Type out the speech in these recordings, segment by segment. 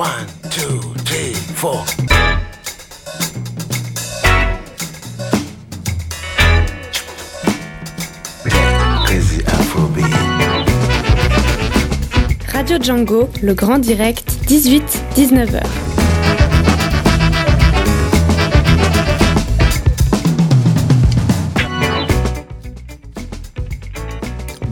One, two, three, four. Crazy Afrobeat. Radio Django, le grand direct, 18-19h.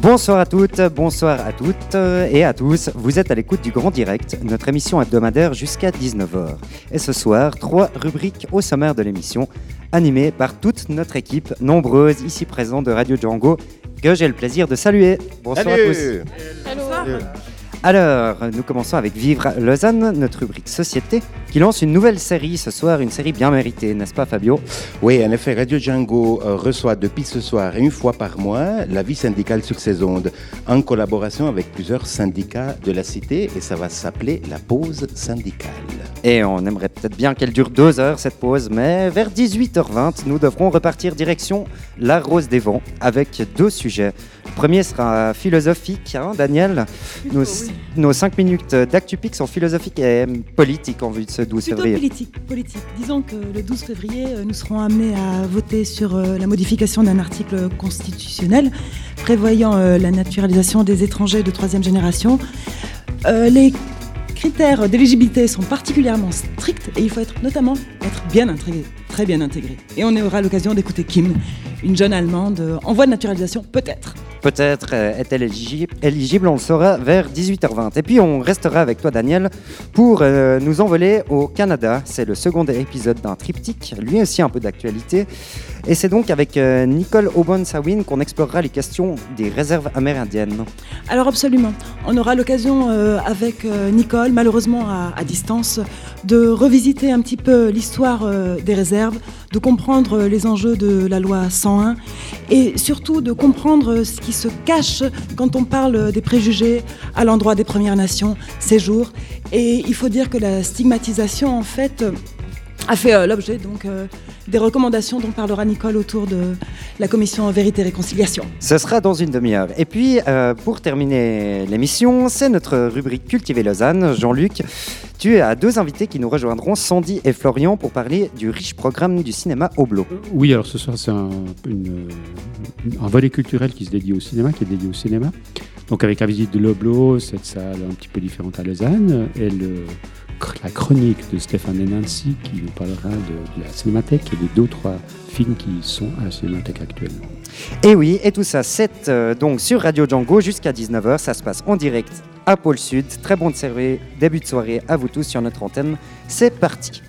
Bonsoir à toutes, bonsoir à toutes euh, et à tous. Vous êtes à l'écoute du Grand Direct, notre émission hebdomadaire jusqu'à 19h. Et ce soir, trois rubriques au sommaire de l'émission, animées par toute notre équipe, nombreuse ici présente de Radio Django, que j'ai le plaisir de saluer. Bonsoir à tous. Alors, nous commençons avec Vivre Lausanne, notre rubrique Société, qui lance une nouvelle série ce soir, une série bien méritée, n'est-ce pas Fabio? Oui, en effet, Radio Django euh, reçoit depuis ce soir, une fois par mois, la vie syndicale sur ses ondes, en collaboration avec plusieurs syndicats de la cité, et ça va s'appeler la pause syndicale. Et on aimerait peut-être bien qu'elle dure deux heures cette pause, mais vers 18h20, nous devrons repartir direction la Rose des Vents avec deux sujets. Le premier sera philosophique, hein, Daniel. Nos, nos cinq minutes d'ActuPix sont philosophiques et politiques en vue de ce 12 Plutôt février. politique, politique. Disons que le 12 février, euh, nous serons amenés à voter sur euh, la modification d'un article constitutionnel prévoyant euh, la naturalisation des étrangers de troisième génération. Euh, les critères d'éligibilité sont particulièrement stricts et il faut être notamment être bien intégré, très bien intégré. Et on aura l'occasion d'écouter Kim, une jeune Allemande en voie de naturalisation, peut-être. Peut-être euh, est-elle éligible, on le saura vers 18h20. Et puis on restera avec toi Daniel pour euh, nous envoler au Canada. C'est le second épisode d'un triptyque, lui aussi un peu d'actualité. Et c'est donc avec euh, Nicole Aubon-Sawin qu'on explorera les questions des réserves amérindiennes. Alors absolument. On aura l'occasion euh, avec euh, Nicole, malheureusement à, à distance, de revisiter un petit peu l'histoire des réserves, de comprendre les enjeux de la loi 101 et surtout de comprendre ce qui se cache quand on parle des préjugés à l'endroit des Premières Nations, ces jours. Et il faut dire que la stigmatisation, en fait, a fait euh, l'objet donc euh, des recommandations dont parlera Nicole autour de la commission Vérité et Réconciliation. Ce sera dans une demi-heure. Et puis, euh, pour terminer l'émission, c'est notre rubrique Cultiver Lausanne. Jean-Luc, tu as deux invités qui nous rejoindront, Sandy et Florian, pour parler du riche programme du cinéma Oblo. Oui, alors ce soir, c'est un, une- un volet culturel qui se dédie au cinéma, qui est dédié au cinéma. Donc avec la visite de l'Oblo, cette salle un petit peu différente à Lausanne, et le- la chronique de Stéphane et Nancy qui nous parlera de, de la cinémathèque et des deux ou trois films qui sont à la cinémathèque actuellement. Et oui, et tout ça, c'est euh, donc sur Radio Django jusqu'à 19h. Ça se passe en direct à Pôle Sud. Très bon de soirée, début de soirée à vous tous sur notre antenne. C'est parti.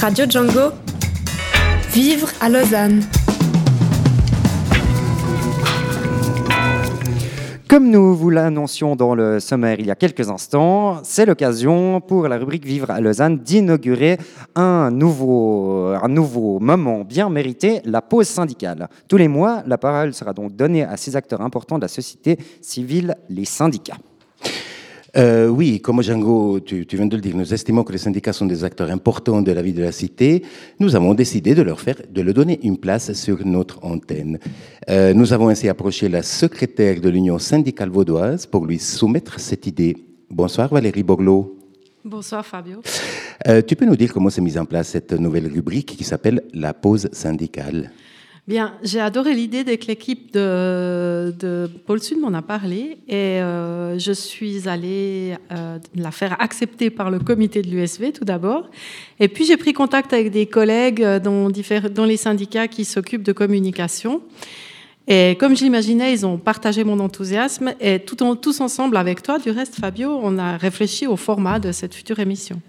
Radio Django, vivre à Lausanne. Comme nous vous l'annoncions dans le sommaire il y a quelques instants, c'est l'occasion pour la rubrique Vivre à Lausanne d'inaugurer un nouveau, un nouveau moment bien mérité, la pause syndicale. Tous les mois, la parole sera donc donnée à ces acteurs importants de la société civile, les syndicats. Euh, oui, comme Django, tu, tu viens de le dire, nous estimons que les syndicats sont des acteurs importants de la vie de la cité. Nous avons décidé de leur faire, de leur donner une place sur notre antenne. Euh, nous avons ainsi approché la secrétaire de l'Union syndicale vaudoise pour lui soumettre cette idée. Bonsoir Valérie Borloo. Bonsoir Fabio. Euh, tu peux nous dire comment s'est mise en place cette nouvelle rubrique qui s'appelle la pause syndicale? Bien, j'ai adoré l'idée dès que l'équipe de, de Pôle Sud m'en a parlé et euh, je suis allée euh, la faire accepter par le comité de l'USV tout d'abord. Et puis j'ai pris contact avec des collègues euh, dans, diffé- dans les syndicats qui s'occupent de communication. Et comme j'imaginais, ils ont partagé mon enthousiasme et tous ensemble avec toi, du reste Fabio, on a réfléchi au format de cette future émission.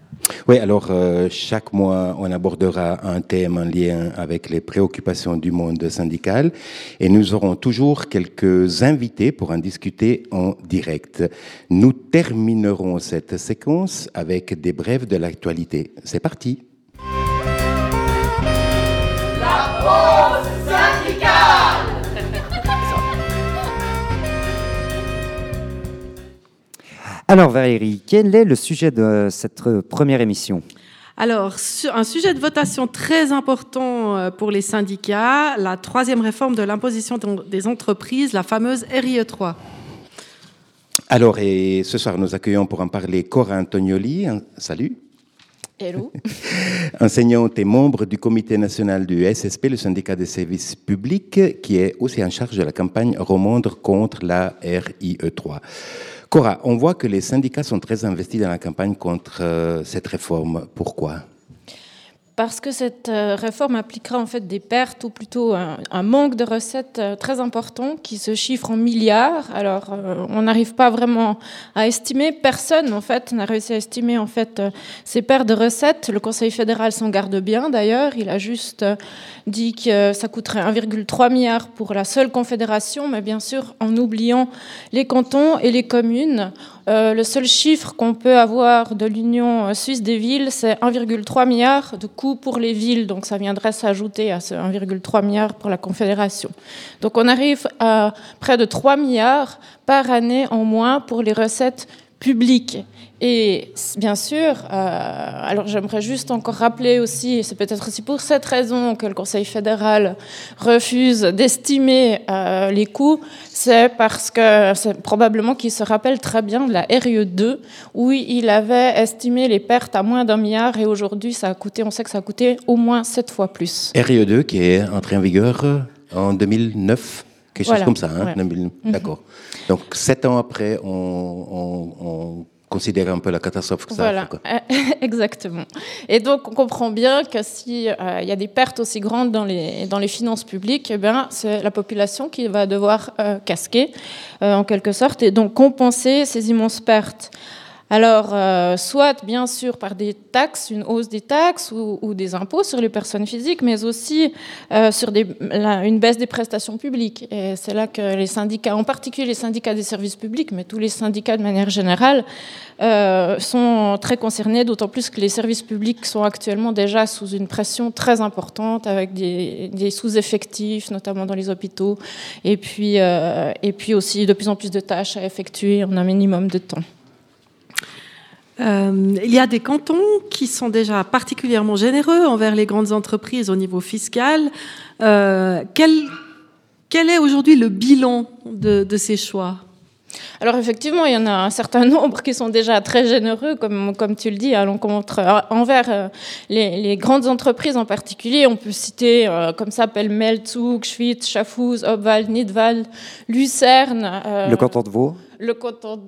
Oui, alors euh, chaque mois, on abordera un thème en lien avec les préoccupations du monde syndical et nous aurons toujours quelques invités pour en discuter en direct. Nous terminerons cette séquence avec des brèves de l'actualité. C'est parti. Alors Valérie, quel est le sujet de cette euh, première émission? Alors, un sujet de votation très important euh, pour les syndicats, la troisième réforme de l'imposition des entreprises, la fameuse RIE 3. Alors, et ce soir, nous accueillons pour en parler Cora Antonioli. Salut. Hello. enseignante et membre du comité national du SSP, le syndicat des services publics, qui est aussi en charge de la campagne Romandre contre la RIE3. Cora, on voit que les syndicats sont très investis dans la campagne contre euh, cette réforme. Pourquoi? Parce que cette euh, réforme impliquera en fait des pertes ou plutôt un, manque de recettes euh, très important qui se chiffre en milliards. Alors euh, on n'arrive pas vraiment à estimer. Personne en fait n'a réussi à estimer en fait ces pertes de recettes. Le Conseil fédéral s'en garde bien d'ailleurs. Il a juste dit que ça coûterait 1,3 milliard pour la seule confédération, mais bien sûr en oubliant les cantons et les communes. Euh, le seul chiffre qu'on peut avoir de l'Union suisse des villes, c'est 1,3 milliard de coûts pour les villes. Donc ça viendrait s'ajouter à ce 1,3 milliard pour la Confédération. Donc on arrive à près de 3 milliards par année en moins pour les recettes publiques. Et bien sûr, euh, alors j'aimerais juste encore rappeler aussi, c'est peut-être aussi pour cette raison que le Conseil fédéral refuse d'estimer euh, les coûts, c'est parce que c'est probablement qu'il se rappelle très bien de la RIE2, où il avait estimé les pertes à moins d'un milliard, et aujourd'hui, ça a coûté, on sait que ça a coûté au moins sept fois plus. RIE2 qui est entré en vigueur euh, en 2009, quelque Voilà, chose comme ça. hein. 2000 D'accord. Donc, sept ans après, on, on- on considère un peu la catastrophe que ça a fait, quoi. exactement. Et donc, on comprend bien que si euh, y a des pertes aussi grandes dans les, dans les finances publiques, eh bien, c'est la population qui va devoir euh, casquer, euh, en quelque sorte, et donc compenser ces immenses pertes. Alors, euh, soit bien sûr par des taxes, une hausse des taxes ou, des impôts sur les personnes physiques, mais aussi euh, sur une baisse des prestations publiques. C'est là que les syndicats, en particulier les syndicats des services publics, mais tous les syndicats de manière générale, euh, sont très concernés, d'autant plus que les services publics sont actuellement déjà sous une pression très importante avec des, sous-effectifs, notamment dans les hôpitaux, et puis aussi de plus en plus de tâches à effectuer en un minimum de temps. Euh, il y a des cantons qui sont déjà particulièrement généreux envers les grandes entreprises au niveau fiscal. Euh, quel, quel est aujourd'hui le bilan de, de ces choix? Alors effectivement, il y en a un certain nombre qui sont déjà très généreux, comme, comme tu le dis, à l'encontre euh, envers les, les grandes entreprises en particulier. On peut citer euh, comme ça pêle-mêle Zug, Schwyz, Schaffhouse, Obwald, Nidwald, Lucerne. euh, Le canton de Vaud? Le canton,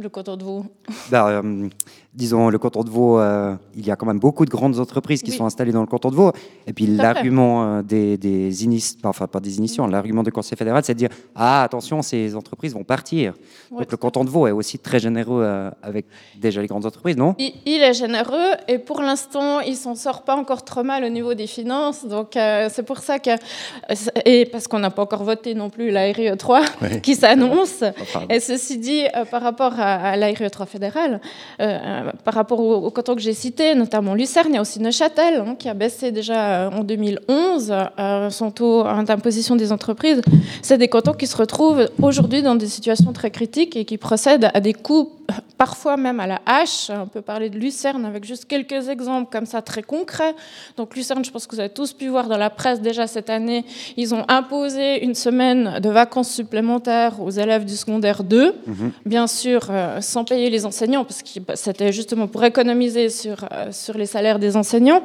Tylko to dwu. Da, um, disons, le canton de Vaud, euh, il y a quand même beaucoup de grandes entreprises qui Oui. sont installées dans le canton de Vaud. Et puis l'argument euh, des, des inis- enfin pas des initiants, l'argument du Conseil fédéral, c'est de dire ah attention, ces entreprises vont partir. Ouais, Donc le canton de Vaud est aussi très généreux euh, avec déjà les grandes entreprises, non? Il, il est généreux et pour l'instant, il s'en sort pas encore trop mal au niveau des finances. Donc c'est pour ça que et parce qu'on n'a pas encore voté non plus la RIE 3 Ouais. qui s'annonce. Enfin, Et ceci dit, par rapport à, à la RIE 3 fédérale, par rapport aux, aux cantons que j'ai cités, notamment Lucerne, il y a aussi Neuchâtel hein, qui a baissé déjà euh, en 2011 euh, son taux d'imposition des entreprises. C'est des cantons qui se retrouvent aujourd'hui dans des situations très critiques et qui procèdent à des coûts euh, parfois même à la hache. On peut parler de Lucerne avec juste quelques exemples comme ça très concrets. Donc Lucerne, je pense que vous avez tous pu voir dans la presse déjà cette année, ils ont imposé une semaine de vacances supplémentaires aux élèves du secondaire 2, bien sûr euh, sans payer les enseignants, parce que bah, c'était justement pour économiser sur, euh, sur les salaires des enseignants.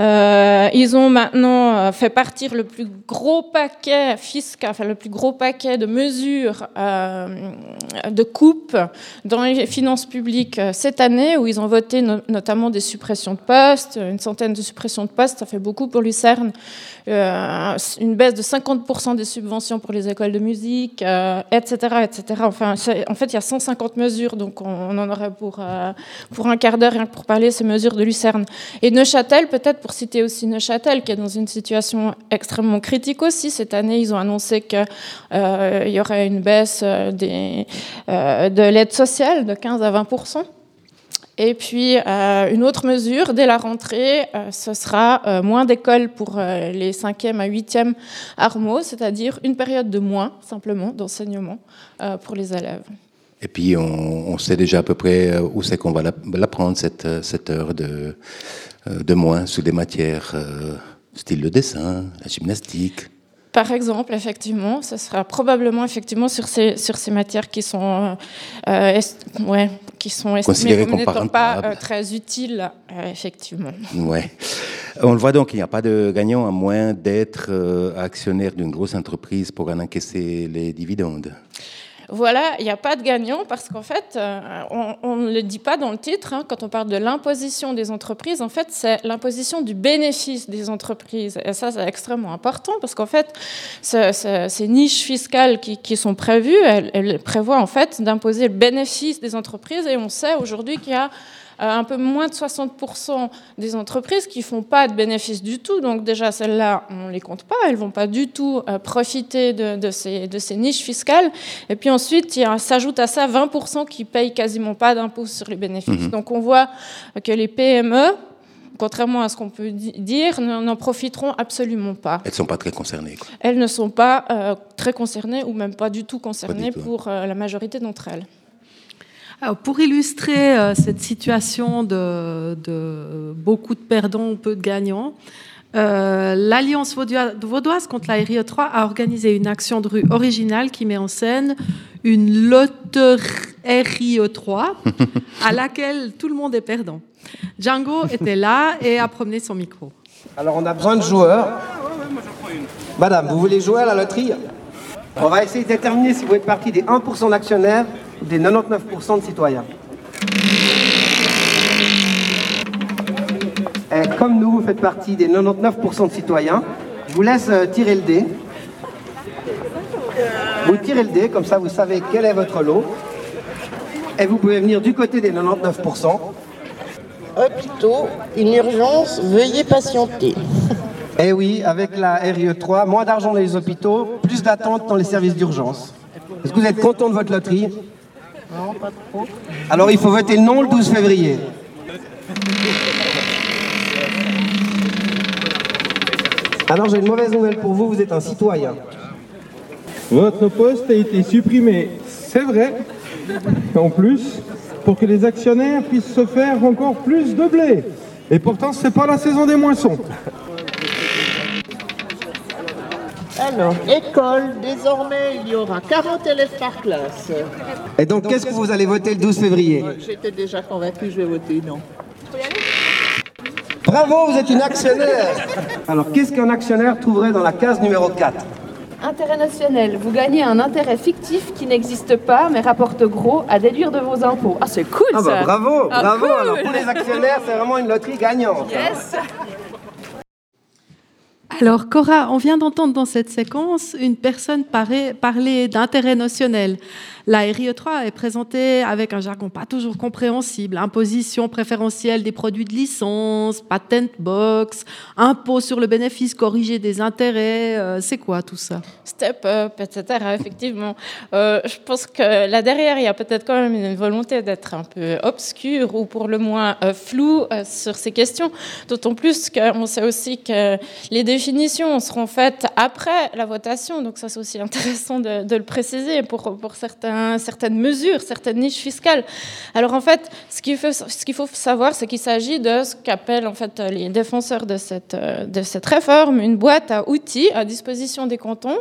Euh, ils ont maintenant euh, fait partir le plus gros paquet fiscal, enfin le plus gros paquet de mesures de coupe dans les finances publiques cette année, où ils ont voté no- notamment des suppressions de postes, une centaine de suppressions de postes, ça fait beaucoup pour Lucerne, euh, une baisse de 50% des subventions pour les écoles de musique, etc., etc. Enfin, en fait, il y a 150 mesures, donc on, en aurait pour, pour un quart d'heure rien que pour parler ces mesures de Lucerne. Et Neuchâtel, peut-être pour citer aussi Neuchâtel, qui est dans une situation extrêmement critique aussi. Cette année, ils ont annoncé qu'il y aurait une baisse euh, euh, de l'aide sociale de 15 à 20% et puis, euh, une autre mesure, dès la rentrée, euh, ce sera euh, moins d'écoles pour euh, les 5e à 8e armeaux, c'est-à-dire une période de moins, simplement, d'enseignement euh, pour les élèves. Et puis, on, on sait déjà à peu près euh, où c'est qu'on va la, la prendre, cette, euh, cette heure de, euh, de moins, sous des matières euh, style le dessin, la gymnastique. Par exemple, effectivement, ce sera probablement effectivement sur ces, sur ces matières qui sont, euh, est, ouais, qui sont estimées comme n'étant pas euh, très utiles, effectivement. Ouais. On le voit donc, il n'y a pas de gagnant à moins d'être actionnaire d'une grosse entreprise pour en encaisser les dividendes. Voilà, il n'y a pas de gagnant parce qu'en fait, euh, on ne le dit pas dans le titre, hein, quand on parle de l'imposition des entreprises, en fait, c'est l'imposition du bénéfice des entreprises. Et ça, c'est extrêmement important parce qu'en fait, ces niches fiscales qui, sont prévues, elles prévoient en fait d'imposer le bénéfice des entreprises et on sait aujourd'hui qu'il y a un peu moins de 60% des entreprises qui font pas de bénéfices du tout. Donc déjà, celles-là, on les compte pas. Elles vont pas du tout euh, profiter de, ces, de ces niches fiscales. Et puis ensuite, il s'ajoute à ça 20% qui payent quasiment pas d'impôts sur les bénéfices. Mhm. Donc on voit que les PME, contrairement à ce qu'on peut dire, n'en profiteront absolument pas. Elles ne sont pas très concernées. Elles ne sont pas euh, très concernées ou même pas du tout concernées pour la majorité d'entre elles pour illustrer euh, cette situation de, beaucoup de perdants, peu de gagnants, euh, l'Alliance vaudoise contre la RIE3 a organisé une action de rue originale qui met en scène une loterie RIE3 à laquelle tout le monde est perdant. Django était là et a promené son micro. Alors on a besoin de joueurs. Madame, vous voulez jouer à la loterie? On va essayer de déterminer si vous êtes partie des 1% d'actionnaires des 99% de citoyens. Et comme nous, vous faites partie des 99% de citoyens, je vous laisse euh, tirer le dé. Vous tirez le dé, comme ça vous savez quel est votre lot. Et vous pouvez venir du côté des 99%. Hôpitaux, une urgence, veuillez patienter. Eh oui, avec la RIE3, moins d'argent dans les hôpitaux, plus d'attente dans les services d'urgence. Est-ce que vous êtes content de votre loterie? Non, pas trop. Alors il faut voter non le 12 février. Alors j'ai une mauvaise nouvelle pour vous, vous êtes un citoyen. Votre poste a été supprimé, c'est vrai. En plus, pour que les actionnaires puissent se faire encore plus de blé. Et pourtant, ce n'est pas la saison des moissons. Alors, école, désormais, il y aura 40 élèves par classe. Et donc, qu'est-ce que vous allez voter le 12 février? J'étais déjà convaincu, je vais voter non. Bravo, vous êtes une actionnaire Alors, qu'est-ce qu'un actionnaire trouverait dans la case numéro 4 Intérêt national. Vous gagnez un intérêt fictif qui n'existe pas mais rapporte gros à déduire de vos impôts. Ah, c'est cool ah bah, ça Bravo, ah, bravo Alors, pour les actionnaires, c'est vraiment une loterie gagnante. Yes alors, Cora, on vient d'entendre dans cette séquence une personne parler d'intérêt notionnel. La RIE3 est présentée avec un jargon pas toujours compréhensible. Imposition préférentielle des produits de licence, patent box, impôt sur le bénéfice corrigé des intérêts. Euh, c'est quoi tout ça? Step up, etc. Effectivement. Euh, je pense que là derrière, il y a peut-être quand même une volonté d'être un peu obscur ou pour le moins euh, flou sur ces questions. D'autant plus qu'on sait aussi que les définitions seront faites après la votation. Donc ça, c'est aussi intéressant de, de le préciser pour, pour certains certaines mesures, certaines niches fiscales. Alors en fait, ce qu'il faut, savoir, c'est qu'il s'agit de ce qu'appellent en fait les défenseurs de cette, de cette réforme une boîte à outils à disposition des cantons.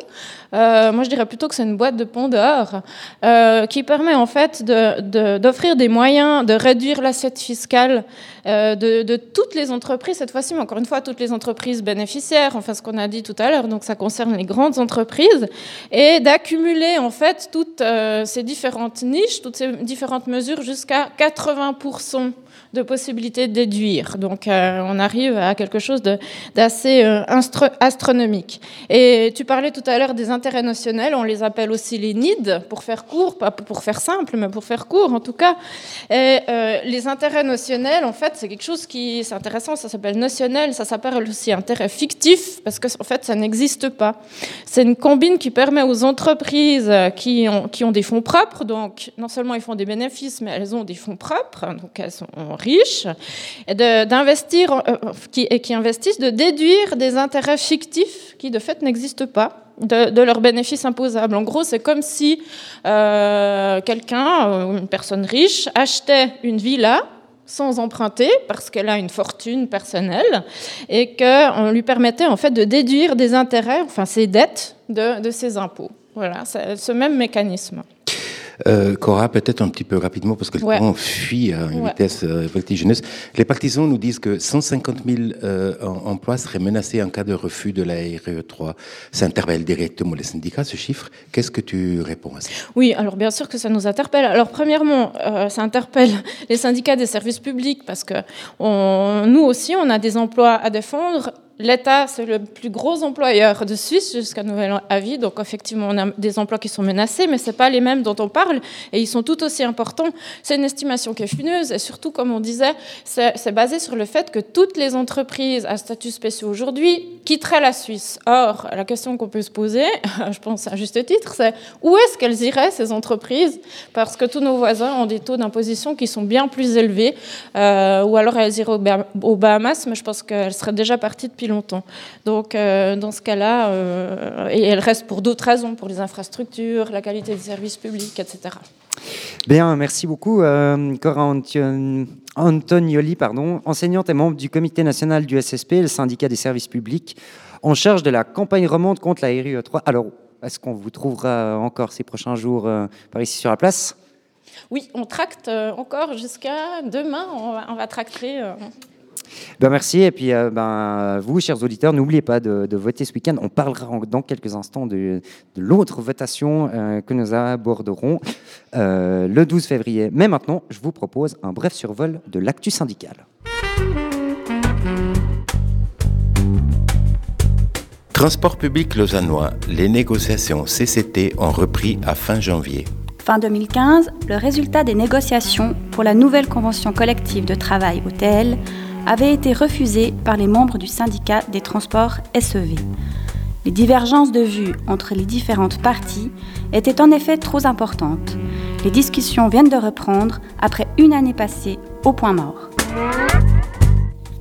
Euh, moi, je dirais plutôt que c'est une boîte de pont d'or euh, qui permet en fait d'offrir de, des moyens de réduire l'assiette fiscale euh, de, de, toutes les entreprises, cette fois-ci, mais encore une fois, toutes les entreprises bénéficiaires, enfin ce qu'on a dit tout à l'heure, donc ça concerne les grandes entreprises, et d'accumuler en fait toutes ces différentes niches, toutes ces différentes mesures jusqu'à 80% de possibilités de déduire. Donc euh, on arrive à quelque chose d'assez euh, astronomique. Et tu parlais tout à l'heure des intérêts notionnels, on les appelle aussi les NID, pour faire court, pas pour faire simple, mais pour faire court en tout cas. Et euh, les intérêts notionnels, en fait, c'est quelque chose qui, c'est intéressant, ça s'appelle notionnel, ça s'appelle aussi intérêt fictif, parce que en fait, ça n'existe pas. C'est une combine qui permet aux entreprises qui ont, qui ont des fonds propres, donc non seulement ils font des bénéfices, mais elles ont des fonds propres, donc elles sont riches, d'investir, euh, qui, qui investissent, de déduire des intérêts fictifs qui de fait n'existent pas. De, leurs bénéfices imposables. En gros, c'est comme si euh, quelqu'un, une personne riche, achetait une villa sans emprunter parce qu'elle a une fortune personnelle et qu'on lui permettait en fait de déduire des intérêts, enfin ses dettes de, ses impôts. Voilà, c'est ce même mécanisme. Euh, Cora, peut-être un petit peu rapidement, parce que le Ouais. temps fuit à une Ouais. vitesse euh, vertigineuse. Les partisans nous disent que 150 000 euh, em- emplois seraient menacés en cas de refus de la RE3. Ça interpelle directement les syndicats, ce chiffre. Qu'est-ce que tu réponds à ça? Oui, alors bien sûr que ça nous interpelle. Alors premièrement, euh, ça interpelle les syndicats des services publics parce que on- nous aussi, on a des emplois à défendre. L'État, c'est le plus gros employeur de Suisse jusqu'à nouvel avis. Donc, effectivement, on a des emplois qui sont menacés, mais ce pas les mêmes dont on parle. Et ils sont tout aussi importants. C'est une estimation qui est funeuse. Et surtout, comme on disait, c'est basé sur le fait que toutes les entreprises à statut spécial aujourd'hui quitteraient la Suisse. Or, la question qu'on peut se poser, je pense à juste titre, c'est où est-ce qu'elles iraient, ces entreprises? Parce que tous nos voisins ont des taux d'imposition qui sont bien plus élevés. Euh, ou alors elles iraient aux Bahamas, mais je pense qu'elles seraient déjà parties depuis longtemps. Donc, euh, dans ce cas-là, euh, et elles restent pour d'autres raisons, pour les infrastructures, la qualité des services publics, etc. Bien, merci beaucoup, euh, Cora Antonioli, pardon, enseignante et membre du comité national du SSP, le syndicat des services publics, en charge de la campagne remonte contre la RUE3. Alors, est-ce qu'on vous trouvera encore ces prochains jours par ici sur la place? Oui, on tracte encore jusqu'à demain, on va, on va tracter. Ben, merci. Et puis, euh, ben, vous, chers auditeurs, n'oubliez pas de, de voter ce week-end. On parlera en- dans quelques instants de, de l'autre votation euh, que nous aborderons euh, le 12 février. Mais maintenant, je vous propose un bref survol de l'actu syndicale. Transport public lausannois, les négociations CCT ont repris à fin janvier. Fin 2015, le résultat des négociations pour la nouvelle convention collective de travail au TL avait été refusé par les membres du syndicat des transports SEV. Les divergences de vues entre les différentes parties étaient en effet trop importantes. Les discussions viennent de reprendre après une année passée au point mort.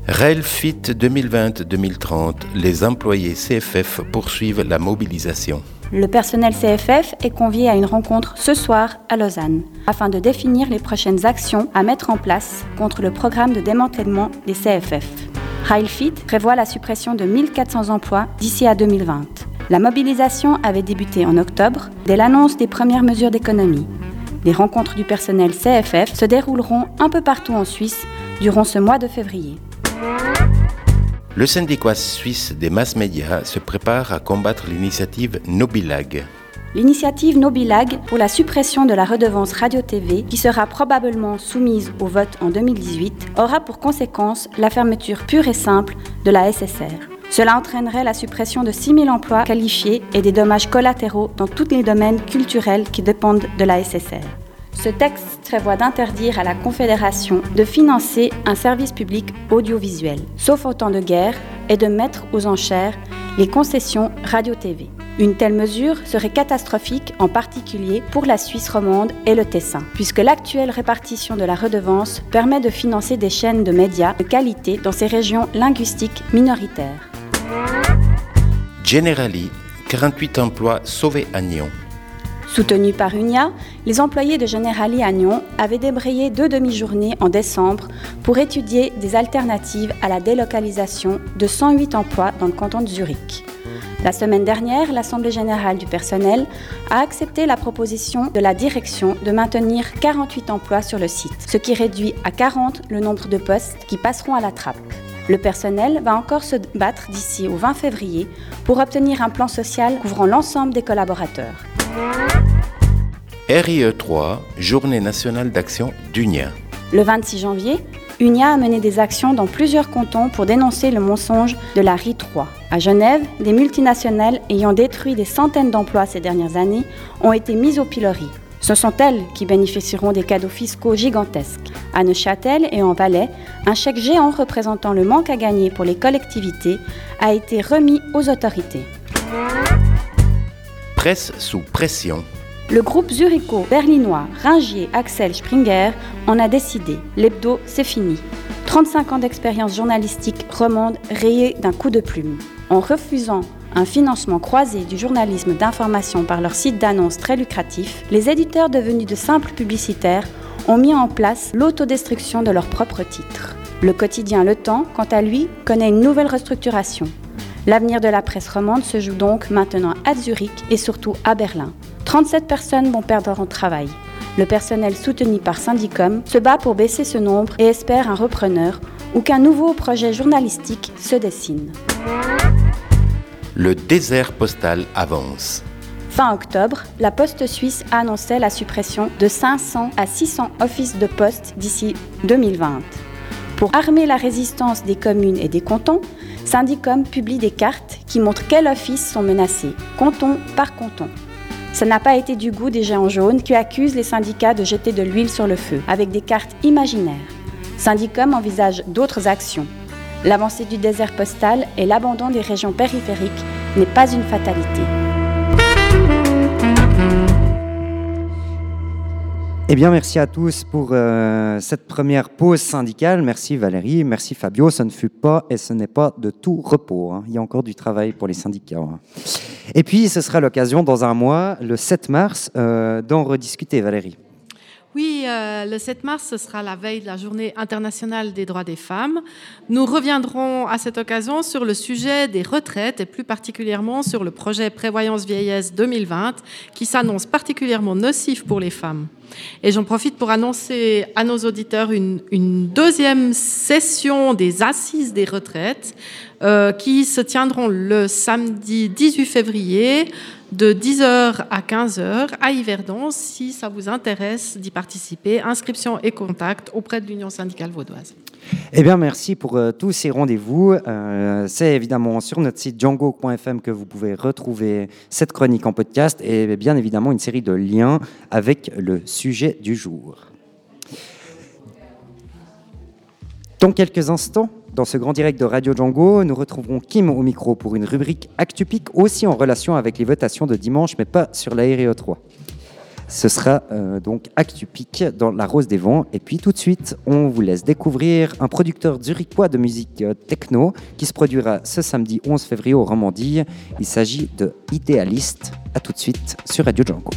Railfit 2020-2030, les employés CFF poursuivent la mobilisation. Le personnel CFF est convié à une rencontre ce soir à Lausanne afin de définir les prochaines actions à mettre en place contre le programme de démantèlement des CFF. Railfit prévoit la suppression de 1400 emplois d'ici à 2020. La mobilisation avait débuté en octobre dès l'annonce des premières mesures d'économie. Les rencontres du personnel CFF se dérouleront un peu partout en Suisse durant ce mois de février. Le syndicat suisse des mass médias se prépare à combattre l'initiative Nobilag. L'initiative Nobilag pour la suppression de la redevance radio-TV, qui sera probablement soumise au vote en 2018, aura pour conséquence la fermeture pure et simple de la SSR. Cela entraînerait la suppression de 6 000 emplois qualifiés et des dommages collatéraux dans tous les domaines culturels qui dépendent de la SSR. Ce texte prévoit d'interdire à la Confédération de financer un service public audiovisuel, sauf au temps de guerre, et de mettre aux enchères les concessions radio-TV. Une telle mesure serait catastrophique, en particulier pour la Suisse romande et le Tessin, puisque l'actuelle répartition de la redevance permet de financer des chaînes de médias de qualité dans ces régions linguistiques minoritaires. Generali, 48 emplois sauvés à Nyon. Soutenus par UNIA, les employés de Generali à Nyon avaient débrayé deux demi-journées en décembre pour étudier des alternatives à la délocalisation de 108 emplois dans le canton de Zurich. La semaine dernière, l'Assemblée générale du personnel a accepté la proposition de la direction de maintenir 48 emplois sur le site, ce qui réduit à 40 le nombre de postes qui passeront à la trappe. Le personnel va encore se battre d'ici au 20 février pour obtenir un plan social couvrant l'ensemble des collaborateurs. RIE3, Journée nationale d'action d'Unia. Le 26 janvier, UNIA a mené des actions dans plusieurs cantons pour dénoncer le mensonge de la RI3. À Genève, des multinationales ayant détruit des centaines d'emplois ces dernières années ont été mises au pilori. Ce sont elles qui bénéficieront des cadeaux fiscaux gigantesques. À Neuchâtel et en Valais, un chèque géant représentant le manque à gagner pour les collectivités a été remis aux autorités. Sous pression. Le groupe zuricho-berlinois Ringier Axel Springer en a décidé. L'hebdo, c'est fini. 35 ans d'expérience journalistique remontent rayés d'un coup de plume. En refusant un financement croisé du journalisme d'information par leur site d'annonce très lucratif, les éditeurs devenus de simples publicitaires ont mis en place l'autodestruction de leurs propres titres. Le quotidien Le Temps, quant à lui, connaît une nouvelle restructuration. L'avenir de la presse romande se joue donc maintenant à Zurich et surtout à Berlin. 37 personnes vont perdre leur travail. Le personnel soutenu par Syndicom se bat pour baisser ce nombre et espère un repreneur ou qu'un nouveau projet journalistique se dessine. Le désert postal avance. Fin octobre, la Poste suisse annonçait la suppression de 500 à 600 offices de poste d'ici 2020. Pour armer la résistance des communes et des cantons, Syndicom publie des cartes qui montrent quels offices sont menacés, canton par canton. Ça n'a pas été du goût des géants jaunes qui accusent les syndicats de jeter de l'huile sur le feu, avec des cartes imaginaires. Syndicom envisage d'autres actions. L'avancée du désert postal et l'abandon des régions périphériques n'est pas une fatalité. Eh bien, merci à tous pour euh, cette première pause syndicale. Merci Valérie, merci Fabio. Ce ne fut pas et ce n'est pas de tout repos. hein. Il y a encore du travail pour les syndicats. hein. Et puis, ce sera l'occasion dans un mois, le 7 mars, euh, d'en rediscuter, Valérie. Oui, euh, le 7 mars, ce sera la veille de la journée internationale des droits des femmes. Nous reviendrons à cette occasion sur le sujet des retraites et plus particulièrement sur le projet Prévoyance Vieillesse 2020 qui s'annonce particulièrement nocif pour les femmes. Et j'en profite pour annoncer à nos auditeurs une, deuxième session des assises des retraites euh, qui se tiendront le samedi 18 février de 10h à 15h à Yverdon. Si ça vous intéresse d'y participer, inscription et contact auprès de l'Union syndicale vaudoise. Eh bien, merci pour euh, tous ces rendez-vous. Euh, c'est évidemment sur notre site django.fm que vous pouvez retrouver cette chronique en podcast et bien évidemment une série de liens avec le sujet du jour. Dans quelques instants, dans ce grand direct de Radio Django, nous retrouverons Kim au micro pour une rubrique Actupique aussi en relation avec les votations de dimanche, mais pas sur l'aéreo 3. Ce sera euh, donc Actupic dans La Rose des Vents. Et puis tout de suite, on vous laisse découvrir un producteur zurichois de musique euh, techno qui se produira ce samedi 11 février au Romandie. Il s'agit de Idéaliste. À tout de suite sur Radio Django.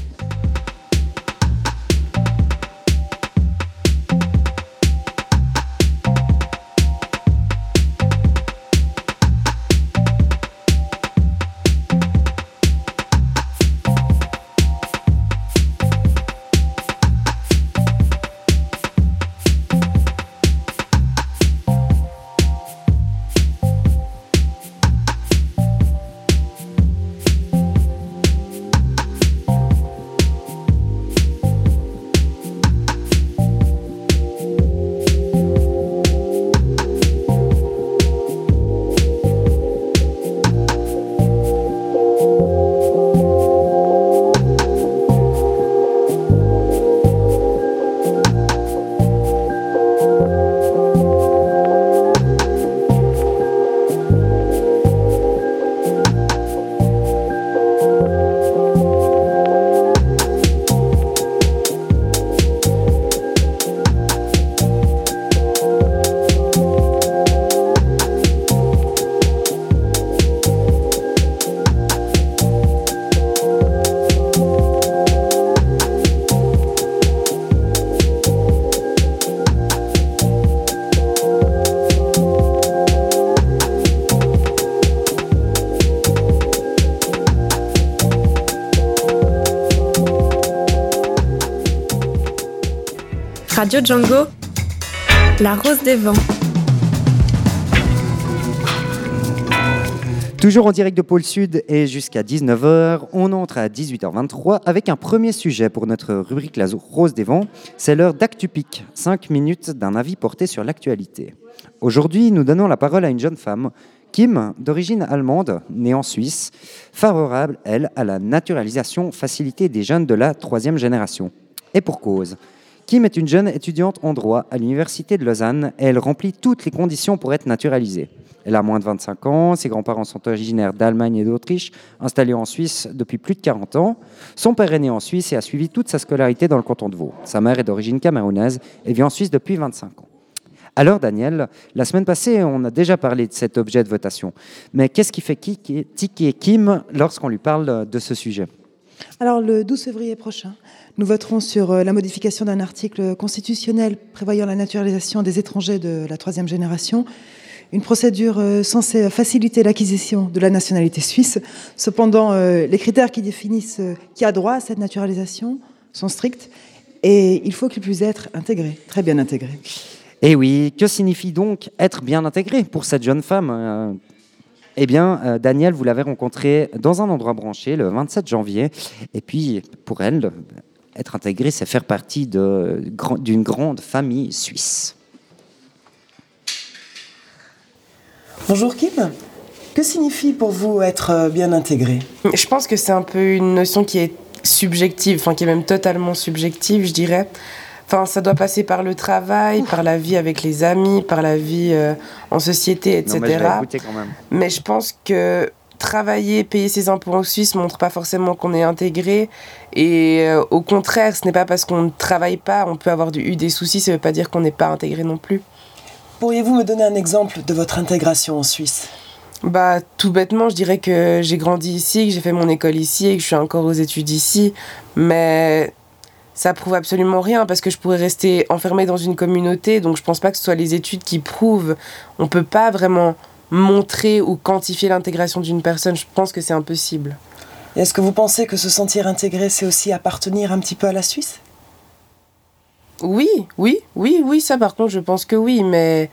Django, La Rose des Vents. Toujours en direct de Pôle Sud et jusqu'à 19h, on entre à 18h23 avec un premier sujet pour notre rubrique La Rose des Vents. C'est l'heure d'Actupic, 5 minutes d'un avis porté sur l'actualité. Aujourd'hui, nous donnons la parole à une jeune femme, Kim, d'origine allemande, née en Suisse, favorable, elle, à la naturalisation facilitée des jeunes de la troisième génération. Et pour cause. Kim est une jeune étudiante en droit à l'Université de Lausanne et elle remplit toutes les conditions pour être naturalisée. Elle a moins de 25 ans, ses grands-parents sont originaires d'Allemagne et d'Autriche, installés en Suisse depuis plus de 40 ans. Son père est né en Suisse et a suivi toute sa scolarité dans le canton de Vaud. Sa mère est d'origine camerounaise et vit en Suisse depuis 25 ans. Alors Daniel, la semaine passée, on a déjà parlé de cet objet de votation. Mais qu'est-ce qui fait tiquer Kim lorsqu'on lui parle de ce sujet? Alors le 12 février prochain, nous voterons sur euh, la modification d'un article constitutionnel prévoyant la naturalisation des étrangers de la troisième génération, une procédure euh, censée faciliter l'acquisition de la nationalité suisse. Cependant, euh, les critères qui définissent qui a droit à cette naturalisation sont stricts et il faut qu'il puisse être intégré, très bien intégré. Et oui, que signifie donc être bien intégré pour cette jeune femme eh bien, Daniel, vous l'avez rencontré dans un endroit branché le 27 janvier. Et puis, pour elle, être intégré, c'est faire partie d'une grande famille suisse. Bonjour Kim. Que signifie pour vous être euh, bien intégré Je pense que c'est un peu une notion qui est subjective, enfin qui est même totalement subjective, je dirais. Enfin, ça doit passer par le travail, par la vie avec les amis, par la vie euh, en société, etc. mais, je quand même. mais je pense que travailler, payer ses impôts en Suisse montre pas forcément qu'on est intégré. Et euh, au contraire, ce n'est pas parce qu'on ne travaille pas, on peut avoir eu des soucis, ça ne veut pas dire qu'on n'est pas intégré non plus. Pourriez-vous me donner un exemple de votre intégration en Suisse? Bah, tout bêtement, je dirais que j'ai grandi ici, que j'ai fait mon école ici et que je suis encore aux études ici. Mais ça prouve absolument rien parce que je pourrais rester enfermée dans une communauté. Donc je pense pas que ce soit les études qui prouvent. On peut pas vraiment montrer ou quantifier l'intégration d'une personne, je pense que c'est impossible. Est-ce que vous pensez que se sentir intégré, c'est aussi appartenir un petit peu à la Suisse? Oui, oui, oui, oui, ça par contre, je pense que oui, mais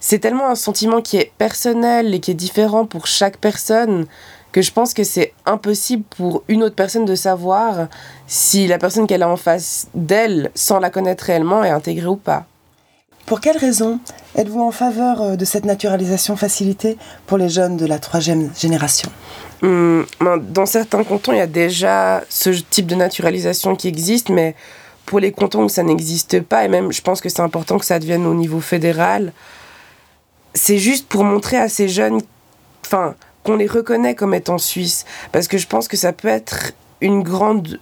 c'est tellement un sentiment qui est personnel et qui est différent pour chaque personne que je pense que c'est impossible pour une autre personne de savoir si la personne qu'elle a en face d'elle, sans la connaître réellement, est intégrée ou pas. Pour quelles raisons êtes-vous en faveur euh, de cette naturalisation facilitée pour les jeunes de la troisième génération? Hum, ben, Dans certains cantons, il y a déjà ce type de naturalisation qui existe, mais pour les cantons où ça n'existe pas, et même je pense que c'est important que ça devienne au niveau fédéral, c'est juste pour montrer à ces jeunes enfin, qu'on les reconnaît comme étant suisses. Parce que je pense que ça peut être une grande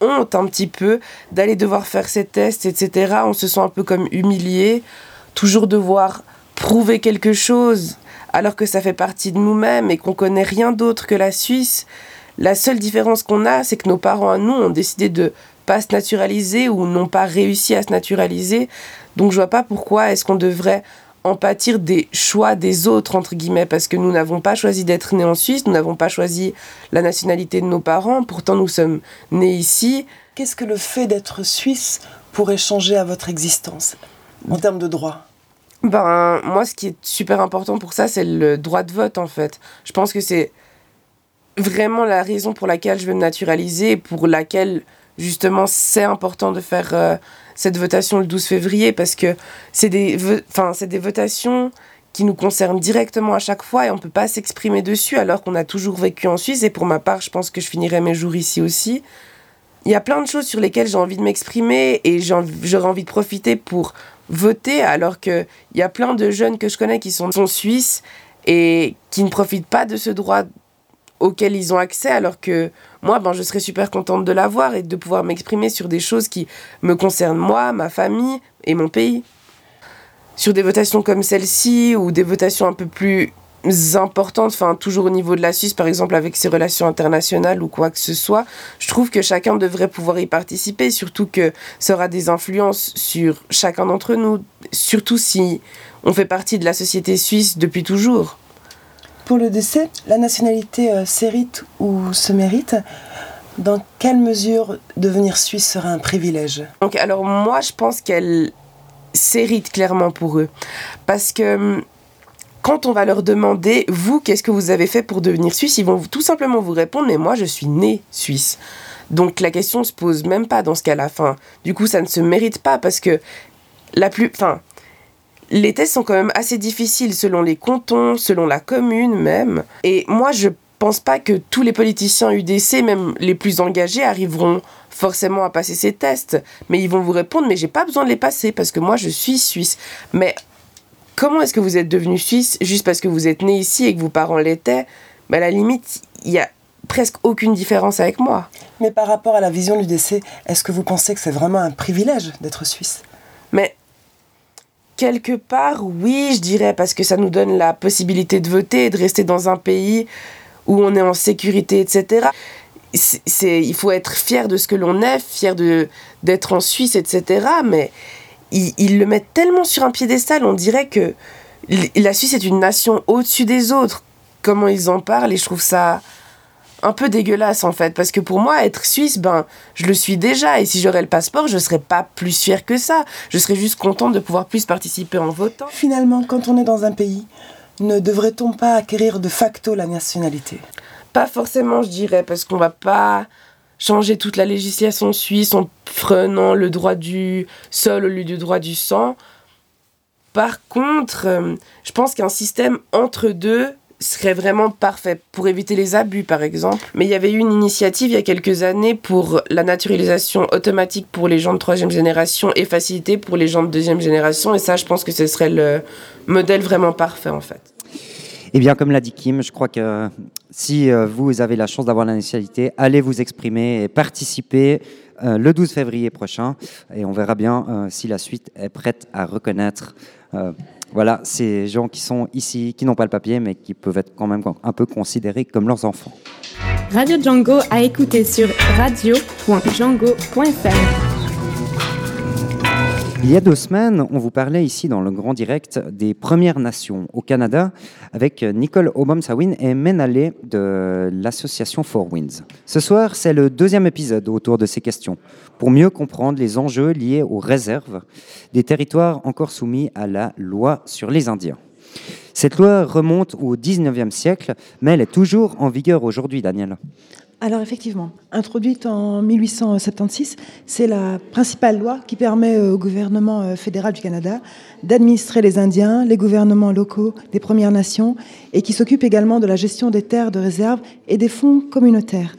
honte un petit peu d'aller devoir faire ces tests, etc. On se sent un peu comme humilié, toujours devoir prouver quelque chose alors que ça fait partie de nous-mêmes et qu'on connaît rien d'autre que la Suisse. La seule différence qu'on a, c'est que nos parents à nous ont décidé de pas se naturaliser ou n'ont pas réussi à se naturaliser. Donc je vois pas pourquoi est-ce qu'on devrait en pâtir des choix des autres, entre guillemets, parce que nous n'avons pas choisi d'être nés en Suisse, nous n'avons pas choisi la nationalité de nos parents, pourtant nous sommes nés ici. Qu'est-ce que le fait d'être suisse pourrait changer à votre existence en termes de droit? Ben, moi, ce qui est super important pour ça, c'est le droit de vote, en fait. Je pense que c'est vraiment la raison pour laquelle je veux me naturaliser, pour laquelle, justement, c'est important de faire euh, cette votation le 12 février parce que c'est des, des votations qui nous concernent directement à chaque fois et on ne peut pas s'exprimer dessus alors qu'on a toujours vécu en Suisse et pour ma part je pense que je finirai mes jours ici aussi. Il y a plein de choses sur lesquelles j'ai envie de m'exprimer et j'aurais envie de profiter pour voter alors qu'il y a plein de jeunes que je connais qui sont, sont suisses et qui ne profitent pas de ce droit auxquels ils ont accès, alors que moi, ben, je serais super contente de l'avoir et de pouvoir m'exprimer sur des choses qui me concernent moi, ma famille et mon pays. Sur des votations comme celle-ci ou des votations un peu plus importantes, enfin toujours au niveau de la Suisse, par exemple avec ses relations internationales ou quoi que ce soit, je trouve que chacun devrait pouvoir y participer, surtout que ça aura des influences sur chacun d'entre nous, surtout si on fait partie de la société suisse depuis toujours. Pour le décès, la nationalité euh, ou se mérite dans quelle mesure devenir suisse sera un privilège? Donc, alors moi, je pense qu'elle s'hérite clairement pour eux. Parce que hum, quand on va leur demander, vous, qu'est-ce que vous avez fait pour devenir suisse, ils vont tout simplement vous répondre, mais moi, je suis né suisse. Donc la question se pose même pas dans ce cas-là. Enfin, du coup, ça ne se mérite pas parce que la plus, les tests sont quand même assez difficiles selon les cantons, selon la commune même. Et moi, je pense pas que tous les politiciens UDC, même les plus engagés, arriveront forcément à passer ces tests. Mais ils vont vous répondre, mais j'ai pas besoin de les passer parce que moi, je suis suisse. Mais comment est-ce que vous êtes devenu suisse juste parce que vous êtes né ici et que vos parents l'étaient? Mais À la limite, il y a presque aucune différence avec moi. Mais par rapport à la vision de l'UDC, est-ce que vous pensez que c'est vraiment un privilège d'être suisse? Mais Quelque part, oui, je dirais, parce que ça nous donne la possibilité de voter et de rester dans un pays où on est en sécurité, etc. c'est, il faut être fier de ce que l'on est, fier d'être en Suisse, etc. Mais ils, le mettent tellement sur un piédestal, on dirait que la Suisse est une nation au-dessus des autres. Comment ils en parlent, et je trouve ça un peu dégueulasse en fait. Parce que pour moi être suisse ben je le suis déjà. Et si j'aurais le passeport je serais pas plus fière que ça. Je serais juste contente de pouvoir plus participer en votant. Finalement quand on est dans un pays ne devrait-on pas acquérir de facto la nationalité? Pas forcément je dirais parce qu'on va pas changer toute la législation suisse en prenant le droit du sol au lieu du droit du sang. Par contre euh, je pense qu'un système entre deux serait vraiment parfait pour éviter les abus, par exemple. Mais il y avait eu une initiative il y a quelques années pour la naturalisation automatique pour les gens de troisième génération et facilité pour les gens de deuxième génération. Et ça, je pense que ce serait le modèle vraiment parfait, en fait. Eh bien, comme l'a dit Kim, je crois que si euh, vous avez la chance d'avoir la nationalité, allez vous exprimer et participer euh, le 12 février prochain. Et on verra bien euh, si la suite est prête à reconnaître voilà, ces gens qui sont ici, qui n'ont pas le papier, mais qui peuvent être quand même un peu considérés comme leurs enfants. Radio Django à écouter sur radio.django.fr. Il y a deux semaines, on vous parlait ici dans le grand direct des Premières Nations au Canada avec Nicole Obama-Sawin et Menale de l'association Four Winds. Ce soir, c'est le deuxième épisode autour de ces questions pour mieux comprendre les enjeux liés aux réserves des territoires encore soumis à la loi sur les Indiens. Cette loi remonte au 19e siècle, mais elle est toujours en vigueur aujourd'hui, Daniel. Alors effectivement, introduite en 1876, c'est la principale loi qui permet euh, au gouvernement euh, fédéral du Canada d'administrer les Indiens, les gouvernements locaux des Premières Nations et qui s'occupe également de la gestion des terres de réserve et des fonds communautaires.